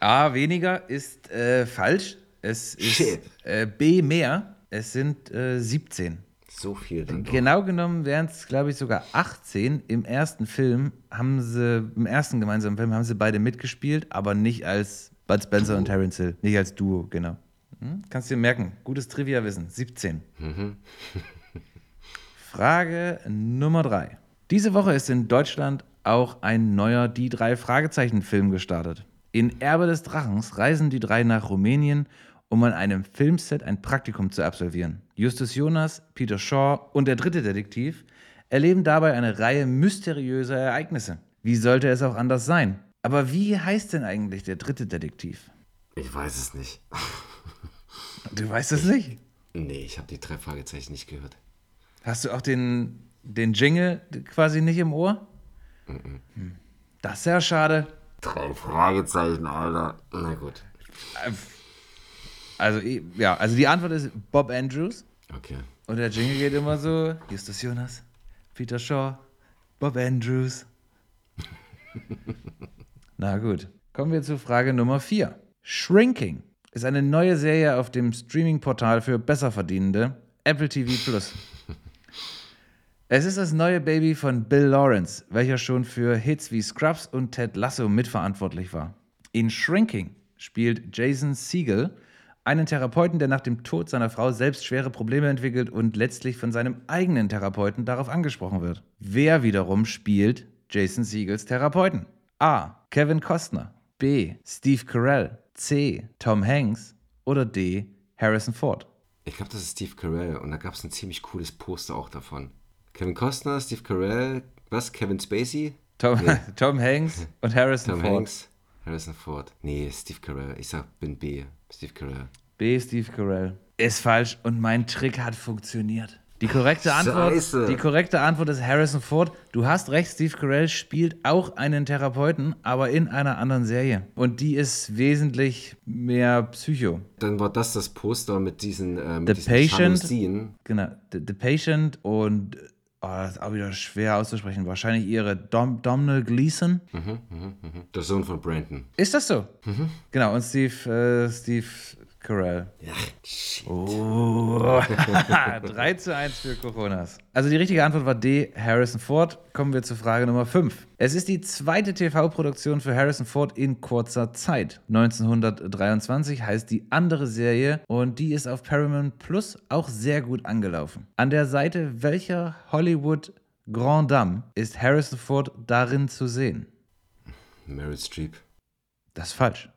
[SPEAKER 2] A. Weniger ist äh, falsch. Es ist äh, B mehr. Es sind äh, 17.
[SPEAKER 1] So viel dann doch.
[SPEAKER 2] Genau genommen wären es, glaube ich, sogar 18. Im ersten Film haben sie, im ersten gemeinsamen Film haben sie beide mitgespielt, aber nicht als Bud Spencer und Terence Hill. Nicht als Duo, genau. Hm? Kannst du dir merken. Gutes Trivia-Wissen. 17. Frage Nummer 3. Diese Woche ist in Deutschland auch ein neuer Die drei Fragezeichen-Film gestartet. In Erbe des Drachens reisen die drei nach Rumänien, um an einem Filmset ein Praktikum zu absolvieren. Justus Jonas, Peter Shaw und der dritte Detektiv erleben dabei eine Reihe mysteriöser Ereignisse. Wie sollte es auch anders sein? Aber wie heißt denn eigentlich der dritte Detektiv?
[SPEAKER 1] Ich weiß es nicht.
[SPEAKER 2] Du weißt es nicht.
[SPEAKER 1] Nee, ich habe die drei Fragezeichen nicht gehört.
[SPEAKER 2] Hast du auch den, den Jingle quasi nicht im Ohr? Hm. Das ist ja schade.
[SPEAKER 1] Drei Fragezeichen, Alter. Na gut.
[SPEAKER 2] Also, eh, ja, also die Antwort ist Bob Andrews.
[SPEAKER 1] Okay.
[SPEAKER 2] Und der Jingle geht immer so: Justus Jonas, Peter Shaw, Bob Andrews. Na gut. Kommen wir zu Frage Nummer 4. Shrinking ist eine neue Serie auf dem Streaming-Portal für Besserverdienende, Apple TV Plus. Es ist das neue Baby von Bill Lawrence, welcher schon für Hits wie Scrubs und Ted Lasso mitverantwortlich war. In Shrinking spielt Jason Siegel einen Therapeuten, der nach dem Tod seiner Frau selbst schwere Probleme entwickelt und letztlich von seinem eigenen Therapeuten darauf angesprochen wird. Wer wiederum spielt Jason Siegels Therapeuten? A. Kevin Costner. B. Steve Carell. C. Tom Hanks. Oder D. Harrison Ford.
[SPEAKER 1] Ich glaube, das ist Steve Carell und da gab es ein ziemlich cooles Poster auch davon. Kevin Costner, Steve Carell, was? Kevin Spacey?
[SPEAKER 2] Tom, Tom Hanks und Harrison
[SPEAKER 1] Tom
[SPEAKER 2] Ford.
[SPEAKER 1] Hanks, Harrison Ford. Nee, Steve Carell. Ich sag, bin B. Steve Carell.
[SPEAKER 2] B. Steve Carell. Ist falsch und mein Trick hat funktioniert. Die korrekte Antwort,
[SPEAKER 1] Scheiße.
[SPEAKER 2] die korrekte Antwort ist Harrison Ford. Du hast recht, Steve Carell spielt auch einen Therapeuten, aber in einer anderen Serie. Und die ist wesentlich mehr Psycho.
[SPEAKER 1] Dann war das das Poster mit diesen, äh, mit
[SPEAKER 2] The
[SPEAKER 1] diesen
[SPEAKER 2] Patient.
[SPEAKER 1] Jalousien.
[SPEAKER 2] Genau. The, The Patient und oh, das ist auch wieder schwer auszusprechen. Wahrscheinlich ihre Dom, Domhnall Gleeson.
[SPEAKER 1] Der Sohn von Brandon.
[SPEAKER 2] Ist das so? Genau. Und Steve, äh, Steve Carell.
[SPEAKER 1] Ja, shit.
[SPEAKER 2] Oh. 3 zu 1 für Coronas. Also die richtige Antwort war D, Harrison Ford. Kommen wir zu Frage Nummer 5. Es ist die zweite TV-Produktion für Harrison Ford in kurzer Zeit. 1923 heißt die andere Serie und die ist auf Paramount Plus auch sehr gut angelaufen. An der Seite welcher Hollywood Grand Dame ist Harrison Ford darin zu sehen?
[SPEAKER 1] Meryl Streep.
[SPEAKER 2] Das ist falsch.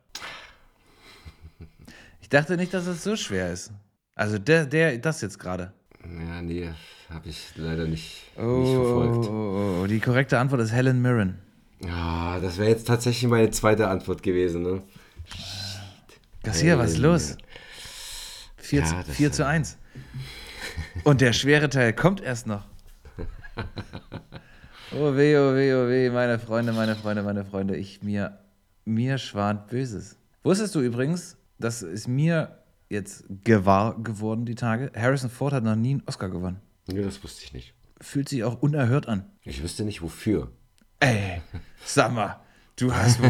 [SPEAKER 2] Ich dachte nicht, dass es so schwer ist. Also der, der, das jetzt gerade.
[SPEAKER 1] Ja, nee, habe ich leider nicht,
[SPEAKER 2] Oh,
[SPEAKER 1] nicht verfolgt.
[SPEAKER 2] oh, oh, die korrekte Antwort ist Helen Mirren.
[SPEAKER 1] Ja, das wäre jetzt tatsächlich meine zweite Antwort gewesen, ne?
[SPEAKER 2] Garcia, was ist los? 4,
[SPEAKER 1] Ja,
[SPEAKER 2] zu,
[SPEAKER 1] das,
[SPEAKER 2] 4 zu 1. Und der schwere Teil kommt erst noch. Oh weh, oh weh, oh weh, meine Freunde, meine Freunde, meine Freunde. Ich, mir, mir schwant Böses. Wusstest du übrigens, das ist mir jetzt gewahr geworden die Tage, Harrison Ford hat noch nie einen Oscar gewonnen.
[SPEAKER 1] Ja, das wusste ich nicht.
[SPEAKER 2] Fühlt sich auch unerhört an.
[SPEAKER 1] Ich wüsste nicht wofür.
[SPEAKER 2] Ey, sag mal, du hast.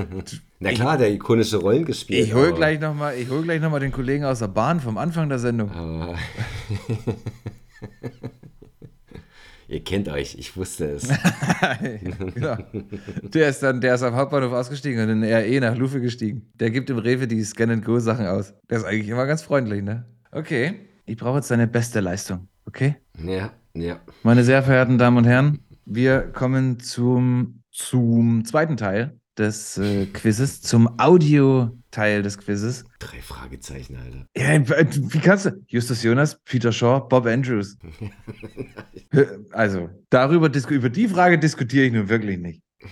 [SPEAKER 1] Na klar, der ikonische Rollen gespielt.
[SPEAKER 2] Ich hol
[SPEAKER 1] aber-
[SPEAKER 2] gleich nochmal hol gleich noch mal den Kollegen aus der Bahn vom Anfang der Sendung.
[SPEAKER 1] Aber Ihr kennt euch, ich wusste es.
[SPEAKER 2] genau. Der ist dann, der ist am Hauptbahnhof ausgestiegen und in den RE nach Lufe gestiegen. Der gibt im Rewe die Scan-and-Go-Sachen aus. Der ist eigentlich immer ganz freundlich, ne? Okay. Ich brauche jetzt deine beste Leistung, okay?
[SPEAKER 1] Ja, ja.
[SPEAKER 2] Meine sehr verehrten Damen und Herren, wir kommen zum, zum zweiten Teil des äh, Quizzes, zum Audio-Teil des Quizzes.
[SPEAKER 1] Drei Fragezeichen, Alter.
[SPEAKER 2] Ja, wie kannst du? Justus Jonas, Peter Shaw, Bob Andrews. Also, darüber, über die Frage diskutiere ich nun wirklich nicht.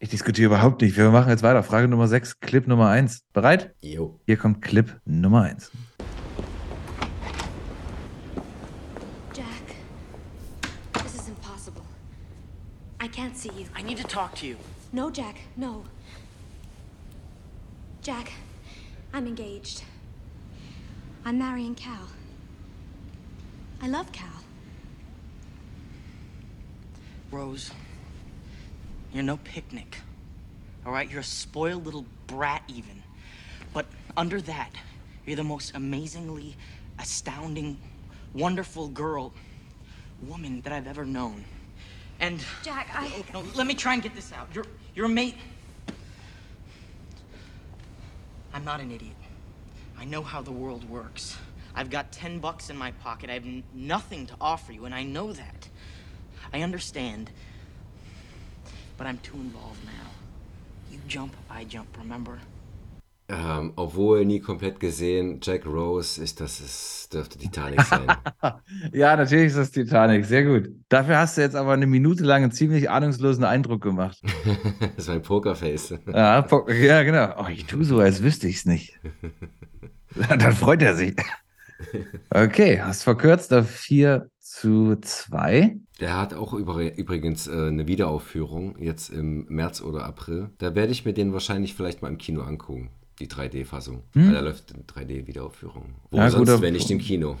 [SPEAKER 2] Ich diskutiere überhaupt nicht. Wir machen jetzt weiter. Frage Nummer 6, Clip Nummer 1. Bereit?
[SPEAKER 1] Jo.
[SPEAKER 2] Hier kommt Clip Nummer 1.
[SPEAKER 3] Jack, this is impossible. I can't see you.
[SPEAKER 4] I need to talk to you.
[SPEAKER 3] No, Jack, no. Jack, I'm engaged. I'm marrying Cal. I love Cal.
[SPEAKER 4] Rose, you're no picnic. All right? You're a spoiled little brat, even. But under that, you're the most amazingly astounding, wonderful girl, woman that I've ever known. And
[SPEAKER 3] Jack, I.
[SPEAKER 4] no, let me try and get this out. You're you're a mate. I'm not an idiot. I know how the world works. I've got 10 bucks in my pocket. I have nothing to offer you, and I know that. I understand. But I'm too involved now. You jump, I jump, remember?
[SPEAKER 1] Ähm, obwohl nie komplett gesehen, Jack Rose, ist das ist, dürfte Titanic sein.
[SPEAKER 2] Ja, natürlich ist das Titanic. Sehr gut. Dafür hast du jetzt aber eine Minute lang einen ziemlich ahnungslosen Eindruck gemacht.
[SPEAKER 1] das ist mein Pokerface.
[SPEAKER 2] Ja, po- ja genau. Oh, ich tue so, als wüsste ich es nicht. Dann freut er sich. Okay, hast verkürzt auf 4 zu 2.
[SPEAKER 1] Der hat auch über, übrigens äh, eine Wiederaufführung jetzt im März oder April. Da werde ich mir den wahrscheinlich vielleicht mal im Kino angucken. Die 3D-Fassung. Weil da läuft eine 3D-Wiederaufführung. Wo
[SPEAKER 2] Ja,
[SPEAKER 1] sonst, wenn nicht im. Kino.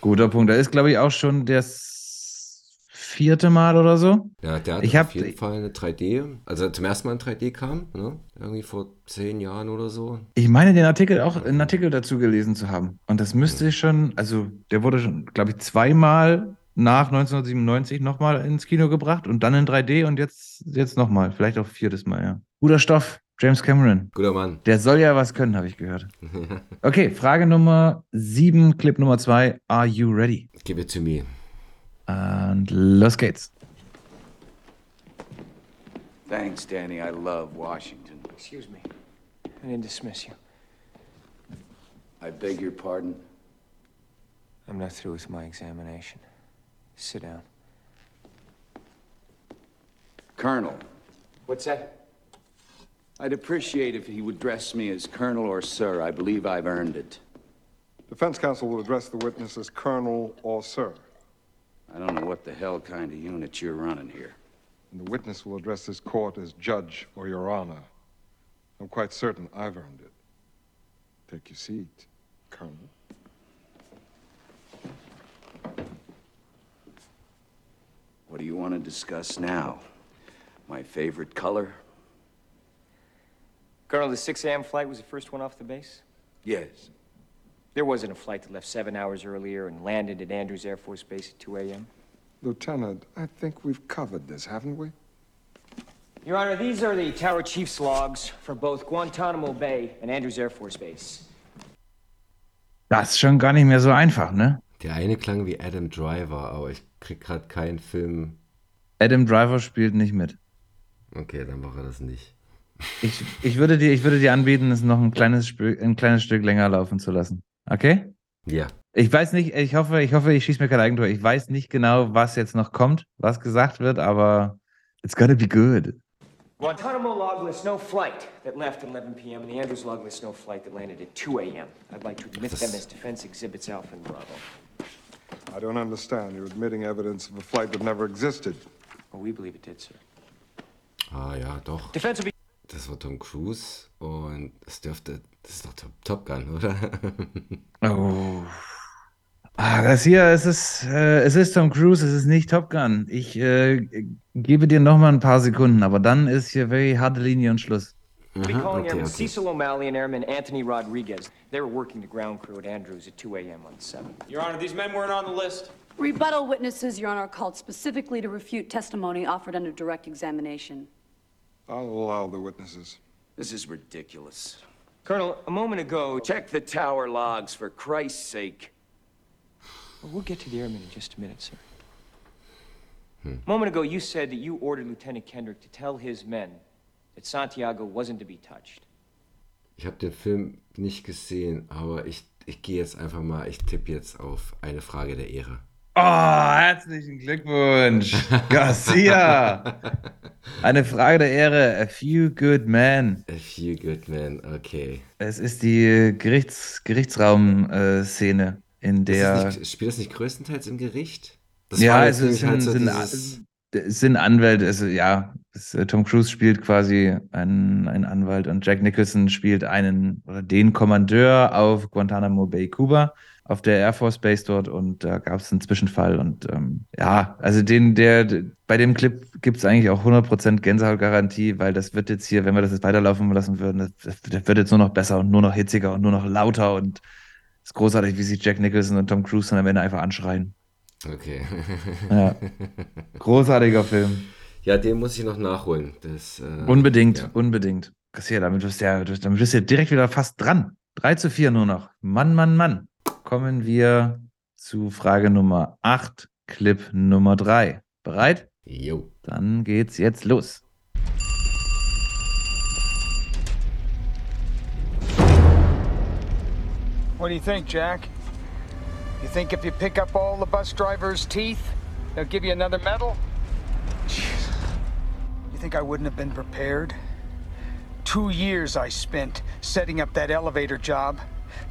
[SPEAKER 2] Guter Punkt. Da ist, glaube ich, auch schon das vierte Mal oder so.
[SPEAKER 1] Ja, der hat
[SPEAKER 2] Ich
[SPEAKER 1] auf jeden Fall eine 3D. Also zum ersten Mal in 3D kam, ne? Irgendwie vor zehn Jahren oder so.
[SPEAKER 2] Ich meine, den Artikel auch einen Artikel dazu gelesen zu haben. Und das müsste schon, also der wurde schon, glaube ich, zweimal nach 1997 nochmal ins Kino gebracht und dann in 3D und jetzt, jetzt nochmal. Vielleicht auch viertes Mal, ja. Guter Stoff, James Cameron.
[SPEAKER 1] Guter Mann.
[SPEAKER 2] Der soll ja was können, habe ich gehört. Okay, Frage Nummer 7, Clip Nummer 2. Are you ready?
[SPEAKER 1] Give it to me.
[SPEAKER 2] Und los geht's.
[SPEAKER 5] Thanks, Danny. I love Washington.
[SPEAKER 6] Excuse me. I didn't dismiss you.
[SPEAKER 5] I beg your pardon.
[SPEAKER 6] I'm not through with my examination. Sit down.
[SPEAKER 5] Colonel,
[SPEAKER 6] What's that?
[SPEAKER 5] I'd appreciate if he would address me as Colonel or Sir. I believe I've earned it.
[SPEAKER 7] Defense counsel will address the witness as Colonel or Sir,
[SPEAKER 5] I don't know what the hell kind of unit you're running here.
[SPEAKER 7] and the witness will address this court as Judge or Your Honor. I'm quite certain I've earned it. Take your seat, Colonel.
[SPEAKER 5] What do you want to discuss now? My favorite color?
[SPEAKER 6] Colonel, the 6 a.m. flight was the first one off the base?
[SPEAKER 5] Yes.
[SPEAKER 6] There wasn't a flight that left seven hours earlier and landed at Andrews Air Force Base at 2 a.m.
[SPEAKER 7] Lieutenant, I think we've covered this, haven't we?
[SPEAKER 6] Your Honor, these are the Tower Chief's logs for both Guantanamo Bay and Andrews Air Force Base.
[SPEAKER 2] Das ist schon gar nicht mehr so einfach, ne?
[SPEAKER 1] Der eine klang wie Adam Driver, aber ich krieg gerade keinen Film.
[SPEAKER 2] Adam Driver spielt nicht mit.
[SPEAKER 1] Okay, dann mache er das nicht.
[SPEAKER 2] Ich, ich, würde dir, ich würde dir anbieten, es noch ein kleines, Stück, ein kleines Stück länger laufen zu lassen. Okay?
[SPEAKER 1] Ja.
[SPEAKER 2] Ich weiß nicht, ich hoffe, ich hoffe, ich schieße mir kein Eigentor. Ich weiß nicht genau, was jetzt noch kommt, was gesagt wird, aber it's gotta be good.
[SPEAKER 6] Guantanamo log lists no flight that left at 11 p.m., and the Andrews log lists no flight that landed at 2 a.m. I'd like to admit them as defense exhibits Alpha and Bravo.
[SPEAKER 7] I don't understand. You're admitting evidence of a flight that never existed.
[SPEAKER 6] Well, we believe it did, sir.
[SPEAKER 1] Ah ja, doch.
[SPEAKER 6] Defense will be
[SPEAKER 1] Das war Tom Cruise und das dürfte, das ist doch Top, Top Gun, oder?
[SPEAKER 2] Oh. Ah, das hier, es ist, äh, es ist Tom Cruise, es ist nicht Top Gun. Ich äh, gebe dir noch mal ein paar Sekunden, aber dann ist hier very harte Linie und Schluss.
[SPEAKER 6] be calling
[SPEAKER 1] okay,
[SPEAKER 6] Airman
[SPEAKER 1] okay.
[SPEAKER 6] Cecil O'Malley and Airman Anthony Rodriguez. They were working the ground crew at Andrews at 2 a.m. on the 7th.
[SPEAKER 8] Your Honor, these men weren't on the list.
[SPEAKER 9] Rebuttal witnesses, Your Honor, are called specifically to refute testimony offered under direct examination.
[SPEAKER 7] I'll allow the witnesses.
[SPEAKER 5] This is ridiculous.
[SPEAKER 6] Colonel, a moment ago,
[SPEAKER 5] Check the tower logs, for Christ's sake.
[SPEAKER 6] Well, we'll get to the airmen in just a minute, sir. A moment ago, you said that you ordered Lieutenant Kendrick to tell his men that Santiago wasn't to be touched.
[SPEAKER 1] Ich habe den Film nicht gesehen, aber ich, ich gehe jetzt einfach mal, ich tippe jetzt auf eine Frage der Ehre.
[SPEAKER 2] Oh, herzlichen Glückwunsch, Garcia. Eine Frage der Ehre. A few good men.
[SPEAKER 1] A few good men, okay.
[SPEAKER 2] Es ist die Gerichts, Gerichtsraum-Szene, in
[SPEAKER 1] Ist
[SPEAKER 2] der.
[SPEAKER 1] das nicht, spielt das nicht größtenteils im Gericht? Das
[SPEAKER 2] ja,
[SPEAKER 1] war
[SPEAKER 2] es sind,
[SPEAKER 1] halt so
[SPEAKER 2] sind,
[SPEAKER 1] dieses-
[SPEAKER 2] es sind Anwälte, also ja, Das, äh, Tom Cruise spielt quasi einen, einen Anwalt und Jack Nicholson spielt einen oder den Kommandeur auf Guantanamo Bay, Kuba, auf der Air Force Base dort und da gab es einen Zwischenfall und ähm, ja, also den, der, bei dem Clip gibt es eigentlich auch 100% Gänsehautgarantie, weil das wird jetzt hier, wenn wir das jetzt weiterlaufen lassen würden, das, das wird jetzt nur noch besser und nur noch hitziger und nur noch lauter und es ist großartig, wie sich Jack Nicholson und Tom Cruise dann am Ende einfach anschreien.
[SPEAKER 1] Okay.
[SPEAKER 2] Ja. Großartiger Film.
[SPEAKER 1] Ja, den muss ich noch nachholen. Das, äh,
[SPEAKER 2] Unbedingt,
[SPEAKER 1] ja.
[SPEAKER 2] unbedingt. Kassier, damit bist du ja, damit bist du ja direkt wieder fast dran. 3 zu 4 nur noch. Mann, Mann, Mann. Kommen wir zu Frage Nummer 8, Clip Nummer 3. Bereit?
[SPEAKER 1] Jo.
[SPEAKER 2] Dann geht's jetzt los.
[SPEAKER 8] What do you think, Jack? You think if you pick up all the bus drivers' teeth, they'll give you another medal? Jeez. You think I wouldn't have been prepared? Two years I spent setting up that elevator job.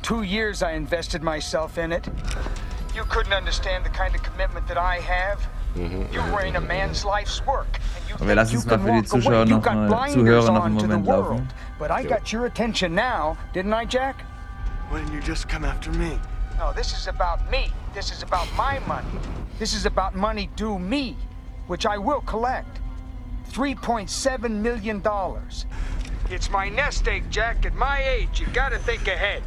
[SPEAKER 8] Two years I invested myself in it. You couldn't understand the kind of commitment that I have. You were in a man's life's work. And you
[SPEAKER 2] Aber wir
[SPEAKER 8] think you
[SPEAKER 2] mal
[SPEAKER 8] can
[SPEAKER 2] für die
[SPEAKER 8] walk
[SPEAKER 2] Zuschauer
[SPEAKER 8] away. You
[SPEAKER 2] noch
[SPEAKER 8] got
[SPEAKER 2] mal-
[SPEAKER 8] blinders
[SPEAKER 2] Zuhörer noch
[SPEAKER 8] on
[SPEAKER 2] einen
[SPEAKER 8] to the
[SPEAKER 2] Moment
[SPEAKER 8] world.
[SPEAKER 2] laufen.
[SPEAKER 8] But I got your attention now, didn't I, Jack?
[SPEAKER 10] Why didn't you just come after me?
[SPEAKER 8] No, this is about me. This is about my money. This is about money due me, which I will collect. $3.7 million. It's my nest egg, Jack. At my age, you gotta think ahead.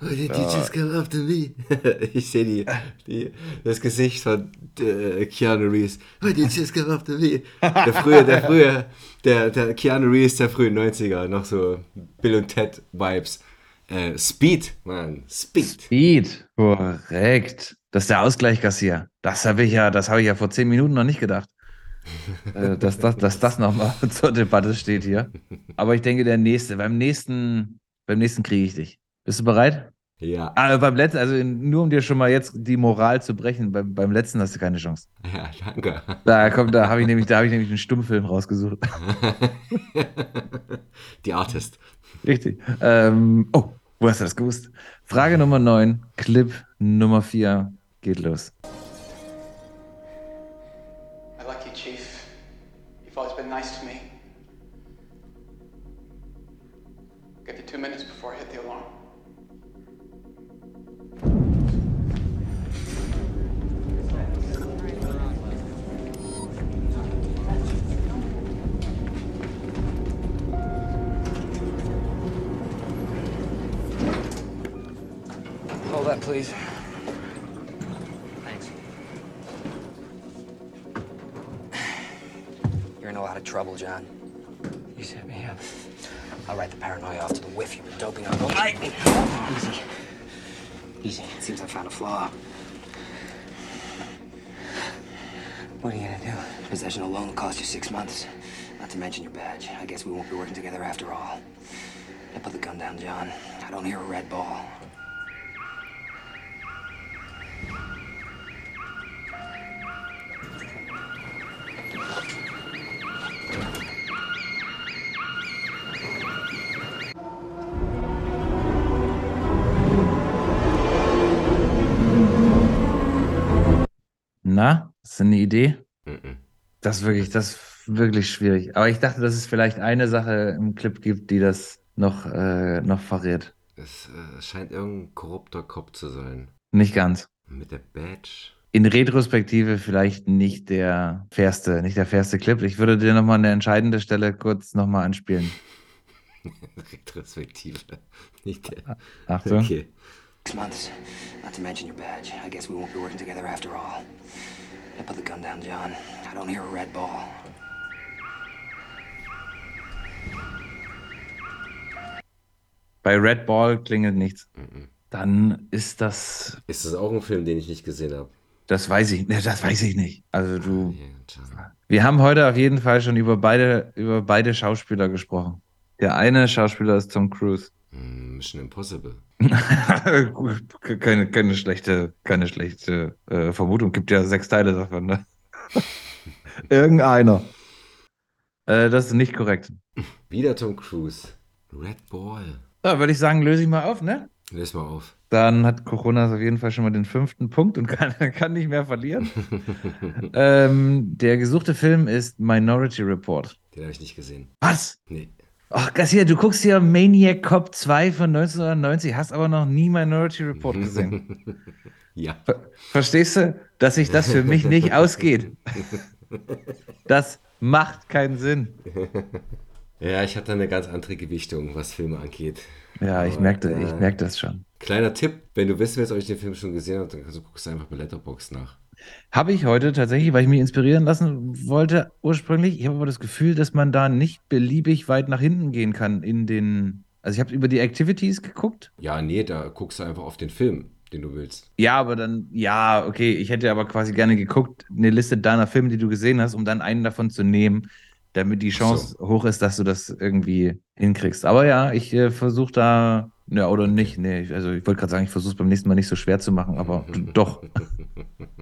[SPEAKER 1] Why did you just come after me? ich sehe die, die, das Gesicht von äh, Keanu Reeves. Why did you just come after me? Der frühe, der frühe, der, der Keanu Reeves der frühen 90er. Noch so Bill und Ted Vibes. Äh, Speed, Mann. Speed.
[SPEAKER 2] Speed. Korrekt. Das ist der Ausgleich, Kassier. Das habe ich ja, das habe ich ja vor zehn Minuten noch nicht gedacht. äh, dass, das, dass das nochmal zur Debatte steht hier. Aber ich denke, der nächste, beim nächsten, beim nächsten kriege ich dich. Bist du bereit?
[SPEAKER 1] Ja.
[SPEAKER 2] Ah, beim letzten, also nur um dir schon mal jetzt die Moral zu brechen, beim, beim letzten hast du keine Chance.
[SPEAKER 1] Ja, danke.
[SPEAKER 2] Da kommt, da habe ich nämlich, da habe ich nämlich einen Stummfilm rausgesucht.
[SPEAKER 1] Die Artist.
[SPEAKER 2] Richtig. Ähm, oh, wo hast du das gewusst? Frage Nummer 9, Clip Nummer 4 geht los.
[SPEAKER 10] I like you, Chief. You've always been nice to me.
[SPEAKER 6] That, please.
[SPEAKER 11] Thanks. You're in a lot of trouble, John.
[SPEAKER 6] You set me up.
[SPEAKER 11] I'll write the paranoia off to the whiff you were doping on. Oh, I... Easy. Easy. It seems I found a flaw.
[SPEAKER 6] What are you gonna do?
[SPEAKER 11] Possession alone will cost you six months. Not to mention your badge. I guess we won't be working together after all. Now put the gun down, John. I don't hear a red ball.
[SPEAKER 2] Na, ist das eine Idee?
[SPEAKER 1] Mhm.
[SPEAKER 2] Das ist wirklich, das ist wirklich schwierig. Aber ich dachte, dass es vielleicht eine Sache im Clip gibt, die das noch, äh, noch verrät.
[SPEAKER 1] Es äh, scheint irgendein korrupter Kopf zu sein.
[SPEAKER 2] Nicht ganz.
[SPEAKER 1] Mit der Badge.
[SPEAKER 2] In Retrospektive vielleicht nicht der fairste, nicht der fairste Clip. Ich würde dir nochmal eine entscheidende Stelle kurz nochmal anspielen.
[SPEAKER 1] Retrospektive. Nicht der.
[SPEAKER 2] Achtung.
[SPEAKER 1] Okay.
[SPEAKER 11] Months. Not to mention your badge. I guess we won't be working together after all. Now put the gun down, John. I don't hear a red ball.
[SPEAKER 2] Bei Red Ball klingelt nichts. Dann ist das,
[SPEAKER 1] Ist das auch ein Film, den ich nicht gesehen habe?
[SPEAKER 2] das weiß ich, ne, das weiß ich nicht. Also du,
[SPEAKER 1] John.
[SPEAKER 2] wir haben heute auf jeden Fall schon über beide, über beide Schauspieler gesprochen. Der eine Schauspieler ist Tom Cruise.
[SPEAKER 1] Mission Impossible.
[SPEAKER 2] Keine, keine schlechte, keine schlechte äh, Vermutung. Gibt ja sechs Teile davon, ne? Irgendeiner. Äh, das ist nicht korrekt.
[SPEAKER 1] Wieder Tom Cruise. Red Ball.
[SPEAKER 2] So, würde ich sagen, löse ich mal auf, ne?
[SPEAKER 1] Lass mal auf.
[SPEAKER 2] Dann hat Coronas auf jeden Fall schon mal den fünften Punkt und kann, kann nicht mehr verlieren. ähm, der gesuchte Film ist Minority Report.
[SPEAKER 1] Den habe ich nicht gesehen.
[SPEAKER 2] Was?
[SPEAKER 1] Nee.
[SPEAKER 2] Ach, Garcia, du guckst hier Maniac Cop 2 von 1990, hast aber noch nie Minority Report gesehen.
[SPEAKER 1] ja.
[SPEAKER 2] Ver verstehst du, dass sich das für mich nicht ausgeht? Das macht keinen Sinn.
[SPEAKER 1] Ja, ich hatte eine ganz andere Gewichtung, was Filme angeht.
[SPEAKER 2] Ja, ich merke
[SPEAKER 1] äh,
[SPEAKER 2] ich merk das schon.
[SPEAKER 1] Kleiner Tipp, wenn du wissen willst, ob ich den Film schon gesehen habe, dann guckst du einfach bei Letterboxd nach.
[SPEAKER 2] Habe ich heute tatsächlich, weil ich mich inspirieren lassen wollte ursprünglich. Ich habe aber das Gefühl, dass man da nicht beliebig weit nach hinten gehen kann in den. Also ich habe über die Activities geguckt.
[SPEAKER 1] Ja, nee, da guckst du einfach auf den Film, den du willst.
[SPEAKER 2] Ja, aber dann, ja, okay, ich hätte aber quasi gerne geguckt, eine Liste deiner Filme, die du gesehen hast, um dann einen davon zu nehmen, damit die Chance hoch ist, dass du das irgendwie hinkriegst. Aber ja, ich äh, versuche da, ja, oder nicht, nee, also ich wollte gerade sagen, ich versuche es beim nächsten Mal nicht so schwer zu machen, aber doch.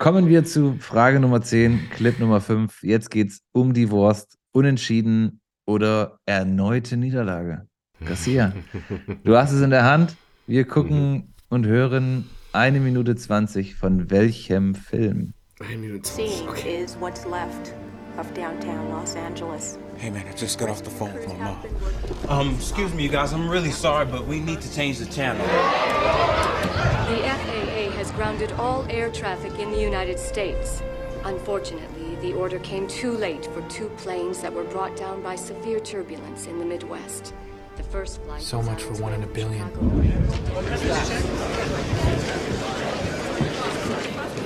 [SPEAKER 2] Kommen wir zu Frage Nummer 10, Clip Nummer 5. Jetzt geht's um die Wurst. Unentschieden oder erneute Niederlage. Garcia, du hast es in der Hand. Wir gucken und hören eine Minute 20 von welchem Film?
[SPEAKER 1] Eine Minute
[SPEAKER 12] Seeing is what's left of downtown Los Angeles.
[SPEAKER 13] Hey man, I just got off the phone with my mom. Um, excuse me, you guys. I'm really sorry, but we need to change the channel.
[SPEAKER 14] The FAA has grounded all air traffic in the United States. Unfortunately, the order came too late for two planes that were brought down by severe turbulence in the Midwest. The first flight
[SPEAKER 13] So much for one in a billion.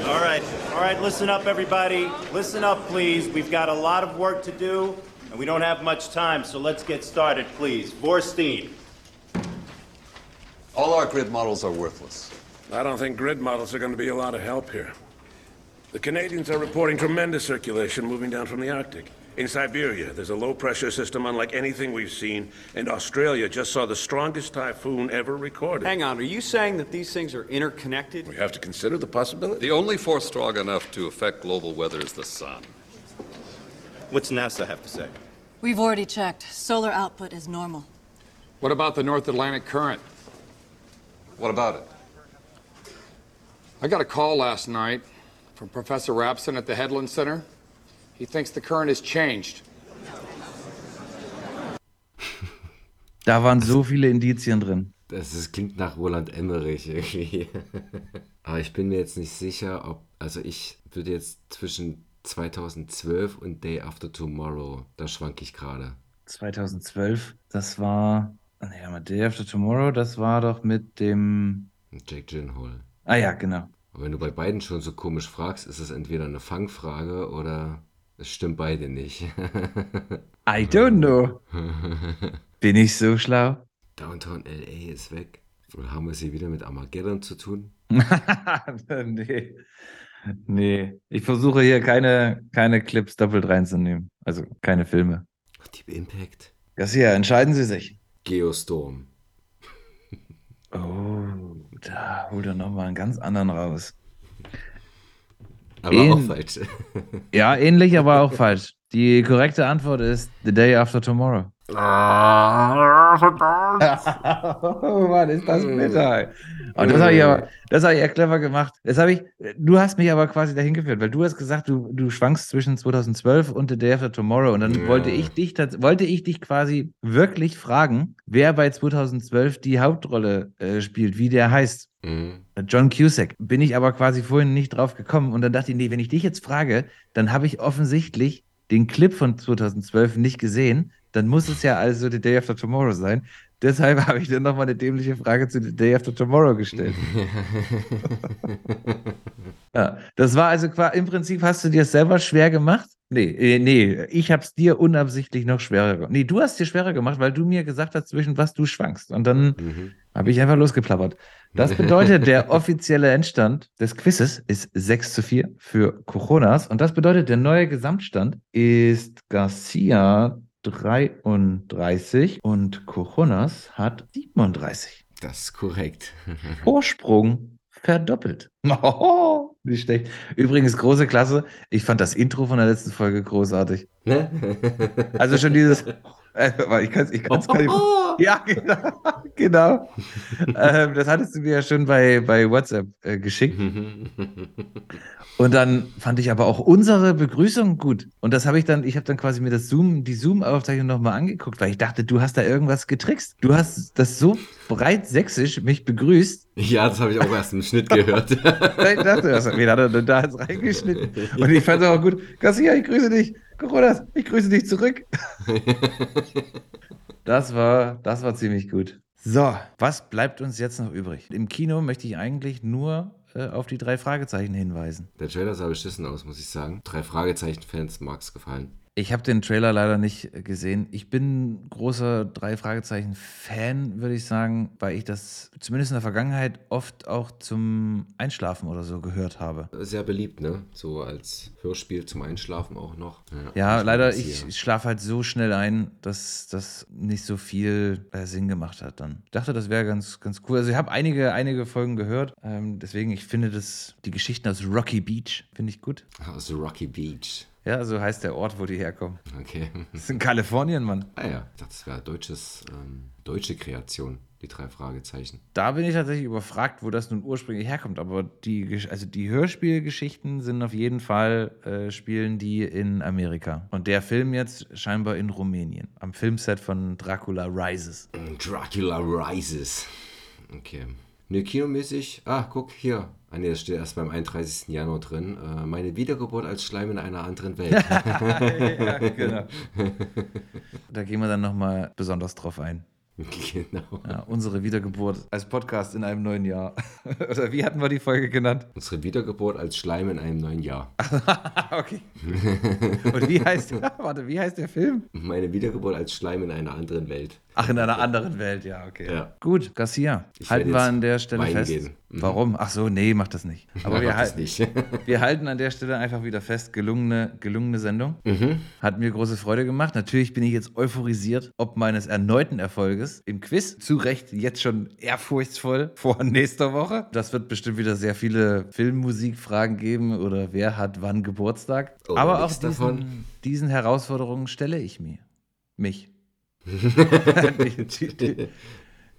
[SPEAKER 15] All right, all right, listen up, everybody. Listen up, please. We've got a lot of work to do, and we don't have much time, so let's get started, please. Vorstein.
[SPEAKER 16] All our grid models are worthless.
[SPEAKER 17] I don't think grid models are going to be a lot of help here. The Canadians are reporting tremendous circulation moving down from the Arctic. In Siberia, there's a low pressure system unlike anything we've seen, and Australia just saw the strongest typhoon ever recorded.
[SPEAKER 18] Hang on, are you saying that these things are interconnected?
[SPEAKER 17] We have to consider the possibility.
[SPEAKER 16] The only force strong enough to affect global weather is the sun.
[SPEAKER 15] What's NASA have to say?
[SPEAKER 19] We've already checked. Solar output is normal.
[SPEAKER 20] What about the North Atlantic Current?
[SPEAKER 16] What about it?
[SPEAKER 20] I got a call last night from Professor Rapson at the Headland Center. He thinks the current has changed.
[SPEAKER 2] Da waren so viele Indizien drin.
[SPEAKER 1] Das ist, klingt nach Roland Emmerich irgendwie. Aber ich bin mir jetzt nicht sicher, ob. Also ich würde jetzt zwischen 2012 und Day After Tomorrow, da schwank ich gerade.
[SPEAKER 2] 2012, das war. Nee, mal Day After Tomorrow, das war doch mit dem.
[SPEAKER 1] Jake Gyllenhaal.
[SPEAKER 2] Ah ja, genau.
[SPEAKER 1] Und wenn du bei beiden schon so komisch fragst, ist es entweder eine Fangfrage oder es stimmt beide nicht.
[SPEAKER 2] I don't know. Bin ich so schlau?
[SPEAKER 1] Downtown LA ist weg. Oder haben wir es hier wieder mit Armageddon zu tun?
[SPEAKER 2] nee. Nee. Ich versuche hier keine, keine Clips doppelt reinzunehmen. Also keine Filme.
[SPEAKER 1] Deep Impact.
[SPEAKER 2] Garcia, entscheiden Sie sich.
[SPEAKER 1] Geostorm.
[SPEAKER 2] Oh, da holt er nochmal einen ganz anderen raus.
[SPEAKER 1] Aber auch falsch.
[SPEAKER 2] ja, ähnlich, aber auch falsch. Die korrekte Antwort ist The Day After Tomorrow.
[SPEAKER 1] Ah,
[SPEAKER 2] oh Mann, ist das bitter. Und das habe ich aber, das habe ich ja clever gemacht. Das habe ich, du hast mich aber quasi dahin geführt, weil du hast gesagt, du, du schwankst zwischen 2012 und The Day After Tomorrow. Und dann
[SPEAKER 1] Ja.
[SPEAKER 2] wollte ich dich, wollte ich dich quasi wirklich fragen, wer bei 2012 die Hauptrolle äh, spielt, wie der heißt.
[SPEAKER 1] Mhm.
[SPEAKER 2] John Cusack. Bin ich aber quasi vorhin nicht drauf gekommen. Und dann dachte ich, nee, wenn ich dich jetzt frage, dann habe ich offensichtlich den Clip von 2012 nicht gesehen. Dann muss es ja also The Day After Tomorrow sein. Deshalb habe ich dann nochmal eine dämliche Frage zu The Day After Tomorrow gestellt. ja, das war also im Prinzip hast du dir es selber schwer gemacht? Nee, äh, nee, ich habe es dir unabsichtlich noch schwerer gemacht. Nee, du hast dir schwerer gemacht, weil du mir gesagt hast, zwischen was du schwankst. Und dann habe ich einfach losgeplappert. Das bedeutet, der offizielle Endstand des Quizzes ist 6 zu 4 für Coronas. Und das bedeutet, der neue Gesamtstand ist Garcia 33 und Coronas hat 37.
[SPEAKER 1] Das ist korrekt.
[SPEAKER 2] Vorsprung verdoppelt. Oh, nicht schlecht. Übrigens, große Klasse. Ich fand das Intro von der letzten Folge großartig.
[SPEAKER 1] Ne?
[SPEAKER 2] Also schon dieses Äh, ich kann es ich kann's gar nicht. Ja, genau. genau. ähm, das hattest du mir ja schon bei, bei WhatsApp äh, geschickt. Und dann fand ich aber auch unsere Begrüßung gut. Und das habe ich dann, ich habe dann quasi mir das Zoom, die Zoom-Aufzeichnung nochmal angeguckt, weil ich dachte, du hast da irgendwas getrickst. Du hast das so breit sächsisch mich begrüßt.
[SPEAKER 1] Ja, das habe ich auch erst im Schnitt gehört.
[SPEAKER 2] ich dachte, wen hat er denn da jetzt reingeschnitten? Und ich fand es auch gut. Garcia, ich grüße dich. Coronas, ich grüße dich zurück. Das war, das war ziemlich gut. So, was bleibt uns jetzt noch übrig? Im Kino möchte ich eigentlich nur äh, auf die drei Fragezeichen hinweisen.
[SPEAKER 1] Der Trailer sah beschissen aus, muss ich sagen. Drei Fragezeichen-Fans mag es gefallen.
[SPEAKER 2] Ich habe den Trailer leider nicht gesehen. Ich bin großer drei Fragezeichen Fan, würde ich sagen, weil ich das zumindest in der Vergangenheit oft auch zum Einschlafen oder so gehört habe.
[SPEAKER 1] Sehr beliebt, ne? So als Hörspiel zum Einschlafen auch noch.
[SPEAKER 2] Ja, leider, ich, ich schlafe halt so schnell ein, dass das nicht so viel äh, Sinn gemacht hat dann. Ich dachte, das wäre ganz, ganz cool. Also ich habe einige, einige Folgen gehört. Ähm, deswegen, ich finde das, die Geschichten aus Rocky Beach, finde ich gut.
[SPEAKER 1] Aus Rocky Beach.
[SPEAKER 2] Ja, so heißt der Ort, wo die herkommen.
[SPEAKER 1] Okay.
[SPEAKER 2] Das ist in Kalifornien, Mann.
[SPEAKER 1] Ah ja, ich dachte, das wäre deutsches, ähm, deutsche Kreation, die drei Fragezeichen.
[SPEAKER 2] Da bin ich tatsächlich überfragt, wo das nun ursprünglich herkommt. Aber die, also die Hörspielgeschichten sind auf jeden Fall, äh, spielen die in Amerika. Und der Film jetzt scheinbar in Rumänien. Am Filmset von Dracula Rises.
[SPEAKER 1] Dracula Rises. Okay. Ne, kinomäßig. Ah, guck hier. Ah, nee, das steht erst beim 31. Januar drin. Äh, meine Wiedergeburt als Schleim in einer anderen Welt.
[SPEAKER 2] ja, genau. Da gehen wir dann nochmal besonders drauf ein.
[SPEAKER 1] Genau.
[SPEAKER 2] Ja, unsere Wiedergeburt als Podcast in einem neuen Jahr. Oder wie hatten wir die Folge genannt?
[SPEAKER 1] Unsere Wiedergeburt als Schleim in einem neuen Jahr.
[SPEAKER 2] okay. Und wie heißt, warte, wie heißt der Film?
[SPEAKER 1] Meine Wiedergeburt als Schleim in einer anderen Welt.
[SPEAKER 2] Ach, in einer anderen Welt, ja, okay.
[SPEAKER 1] Ja.
[SPEAKER 2] Gut, Garcia,
[SPEAKER 1] Ich
[SPEAKER 2] halten wir an der Stelle fest.
[SPEAKER 1] Mhm.
[SPEAKER 2] Warum? Ach so, nee, mach das nicht. Aber wir,
[SPEAKER 1] das
[SPEAKER 2] halten,
[SPEAKER 1] nicht.
[SPEAKER 2] wir halten an der Stelle einfach wieder fest, gelungene, gelungene Sendung.
[SPEAKER 1] Mhm.
[SPEAKER 2] Hat mir große Freude gemacht. Natürlich bin ich jetzt euphorisiert, ob meines erneuten Erfolges im Quiz. Zu Recht jetzt schon ehrfurchtsvoll vor nächster Woche. Das wird bestimmt wieder sehr viele Filmmusikfragen geben oder wer hat wann Geburtstag.
[SPEAKER 1] Oh,
[SPEAKER 2] Aber auch diesen, diesen Herausforderungen stelle ich mir. Mich. Die- die- die-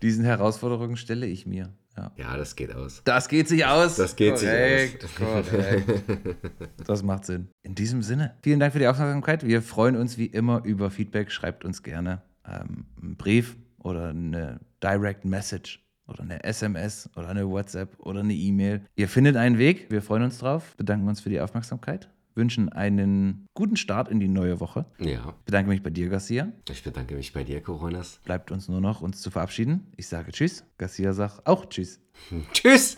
[SPEAKER 2] Diesen Herausforderungen stelle ich mir. Ja.
[SPEAKER 1] Ja, das geht aus.
[SPEAKER 2] Das geht sich aus.
[SPEAKER 1] Das geht sich
[SPEAKER 2] korrekt,
[SPEAKER 1] aus.
[SPEAKER 2] Korrekt. Das macht Sinn. In diesem Sinne, vielen Dank für die Aufmerksamkeit. Wir freuen uns wie immer über Feedback. Schreibt uns gerne ähm, einen Brief oder eine Direct Message oder eine SMS oder eine WhatsApp oder eine E-Mail. Ihr findet einen Weg. Wir freuen uns drauf. Bedanken uns für die Aufmerksamkeit. Wünschen einen guten Start in die neue Woche.
[SPEAKER 1] Ja.
[SPEAKER 2] Bedanke mich bei dir, Garcia.
[SPEAKER 1] Ich bedanke mich bei dir, Coronas.
[SPEAKER 2] Bleibt uns nur noch, uns zu verabschieden. Ich sage Tschüss. Garcia sagt auch Tschüss.
[SPEAKER 1] Tschüss.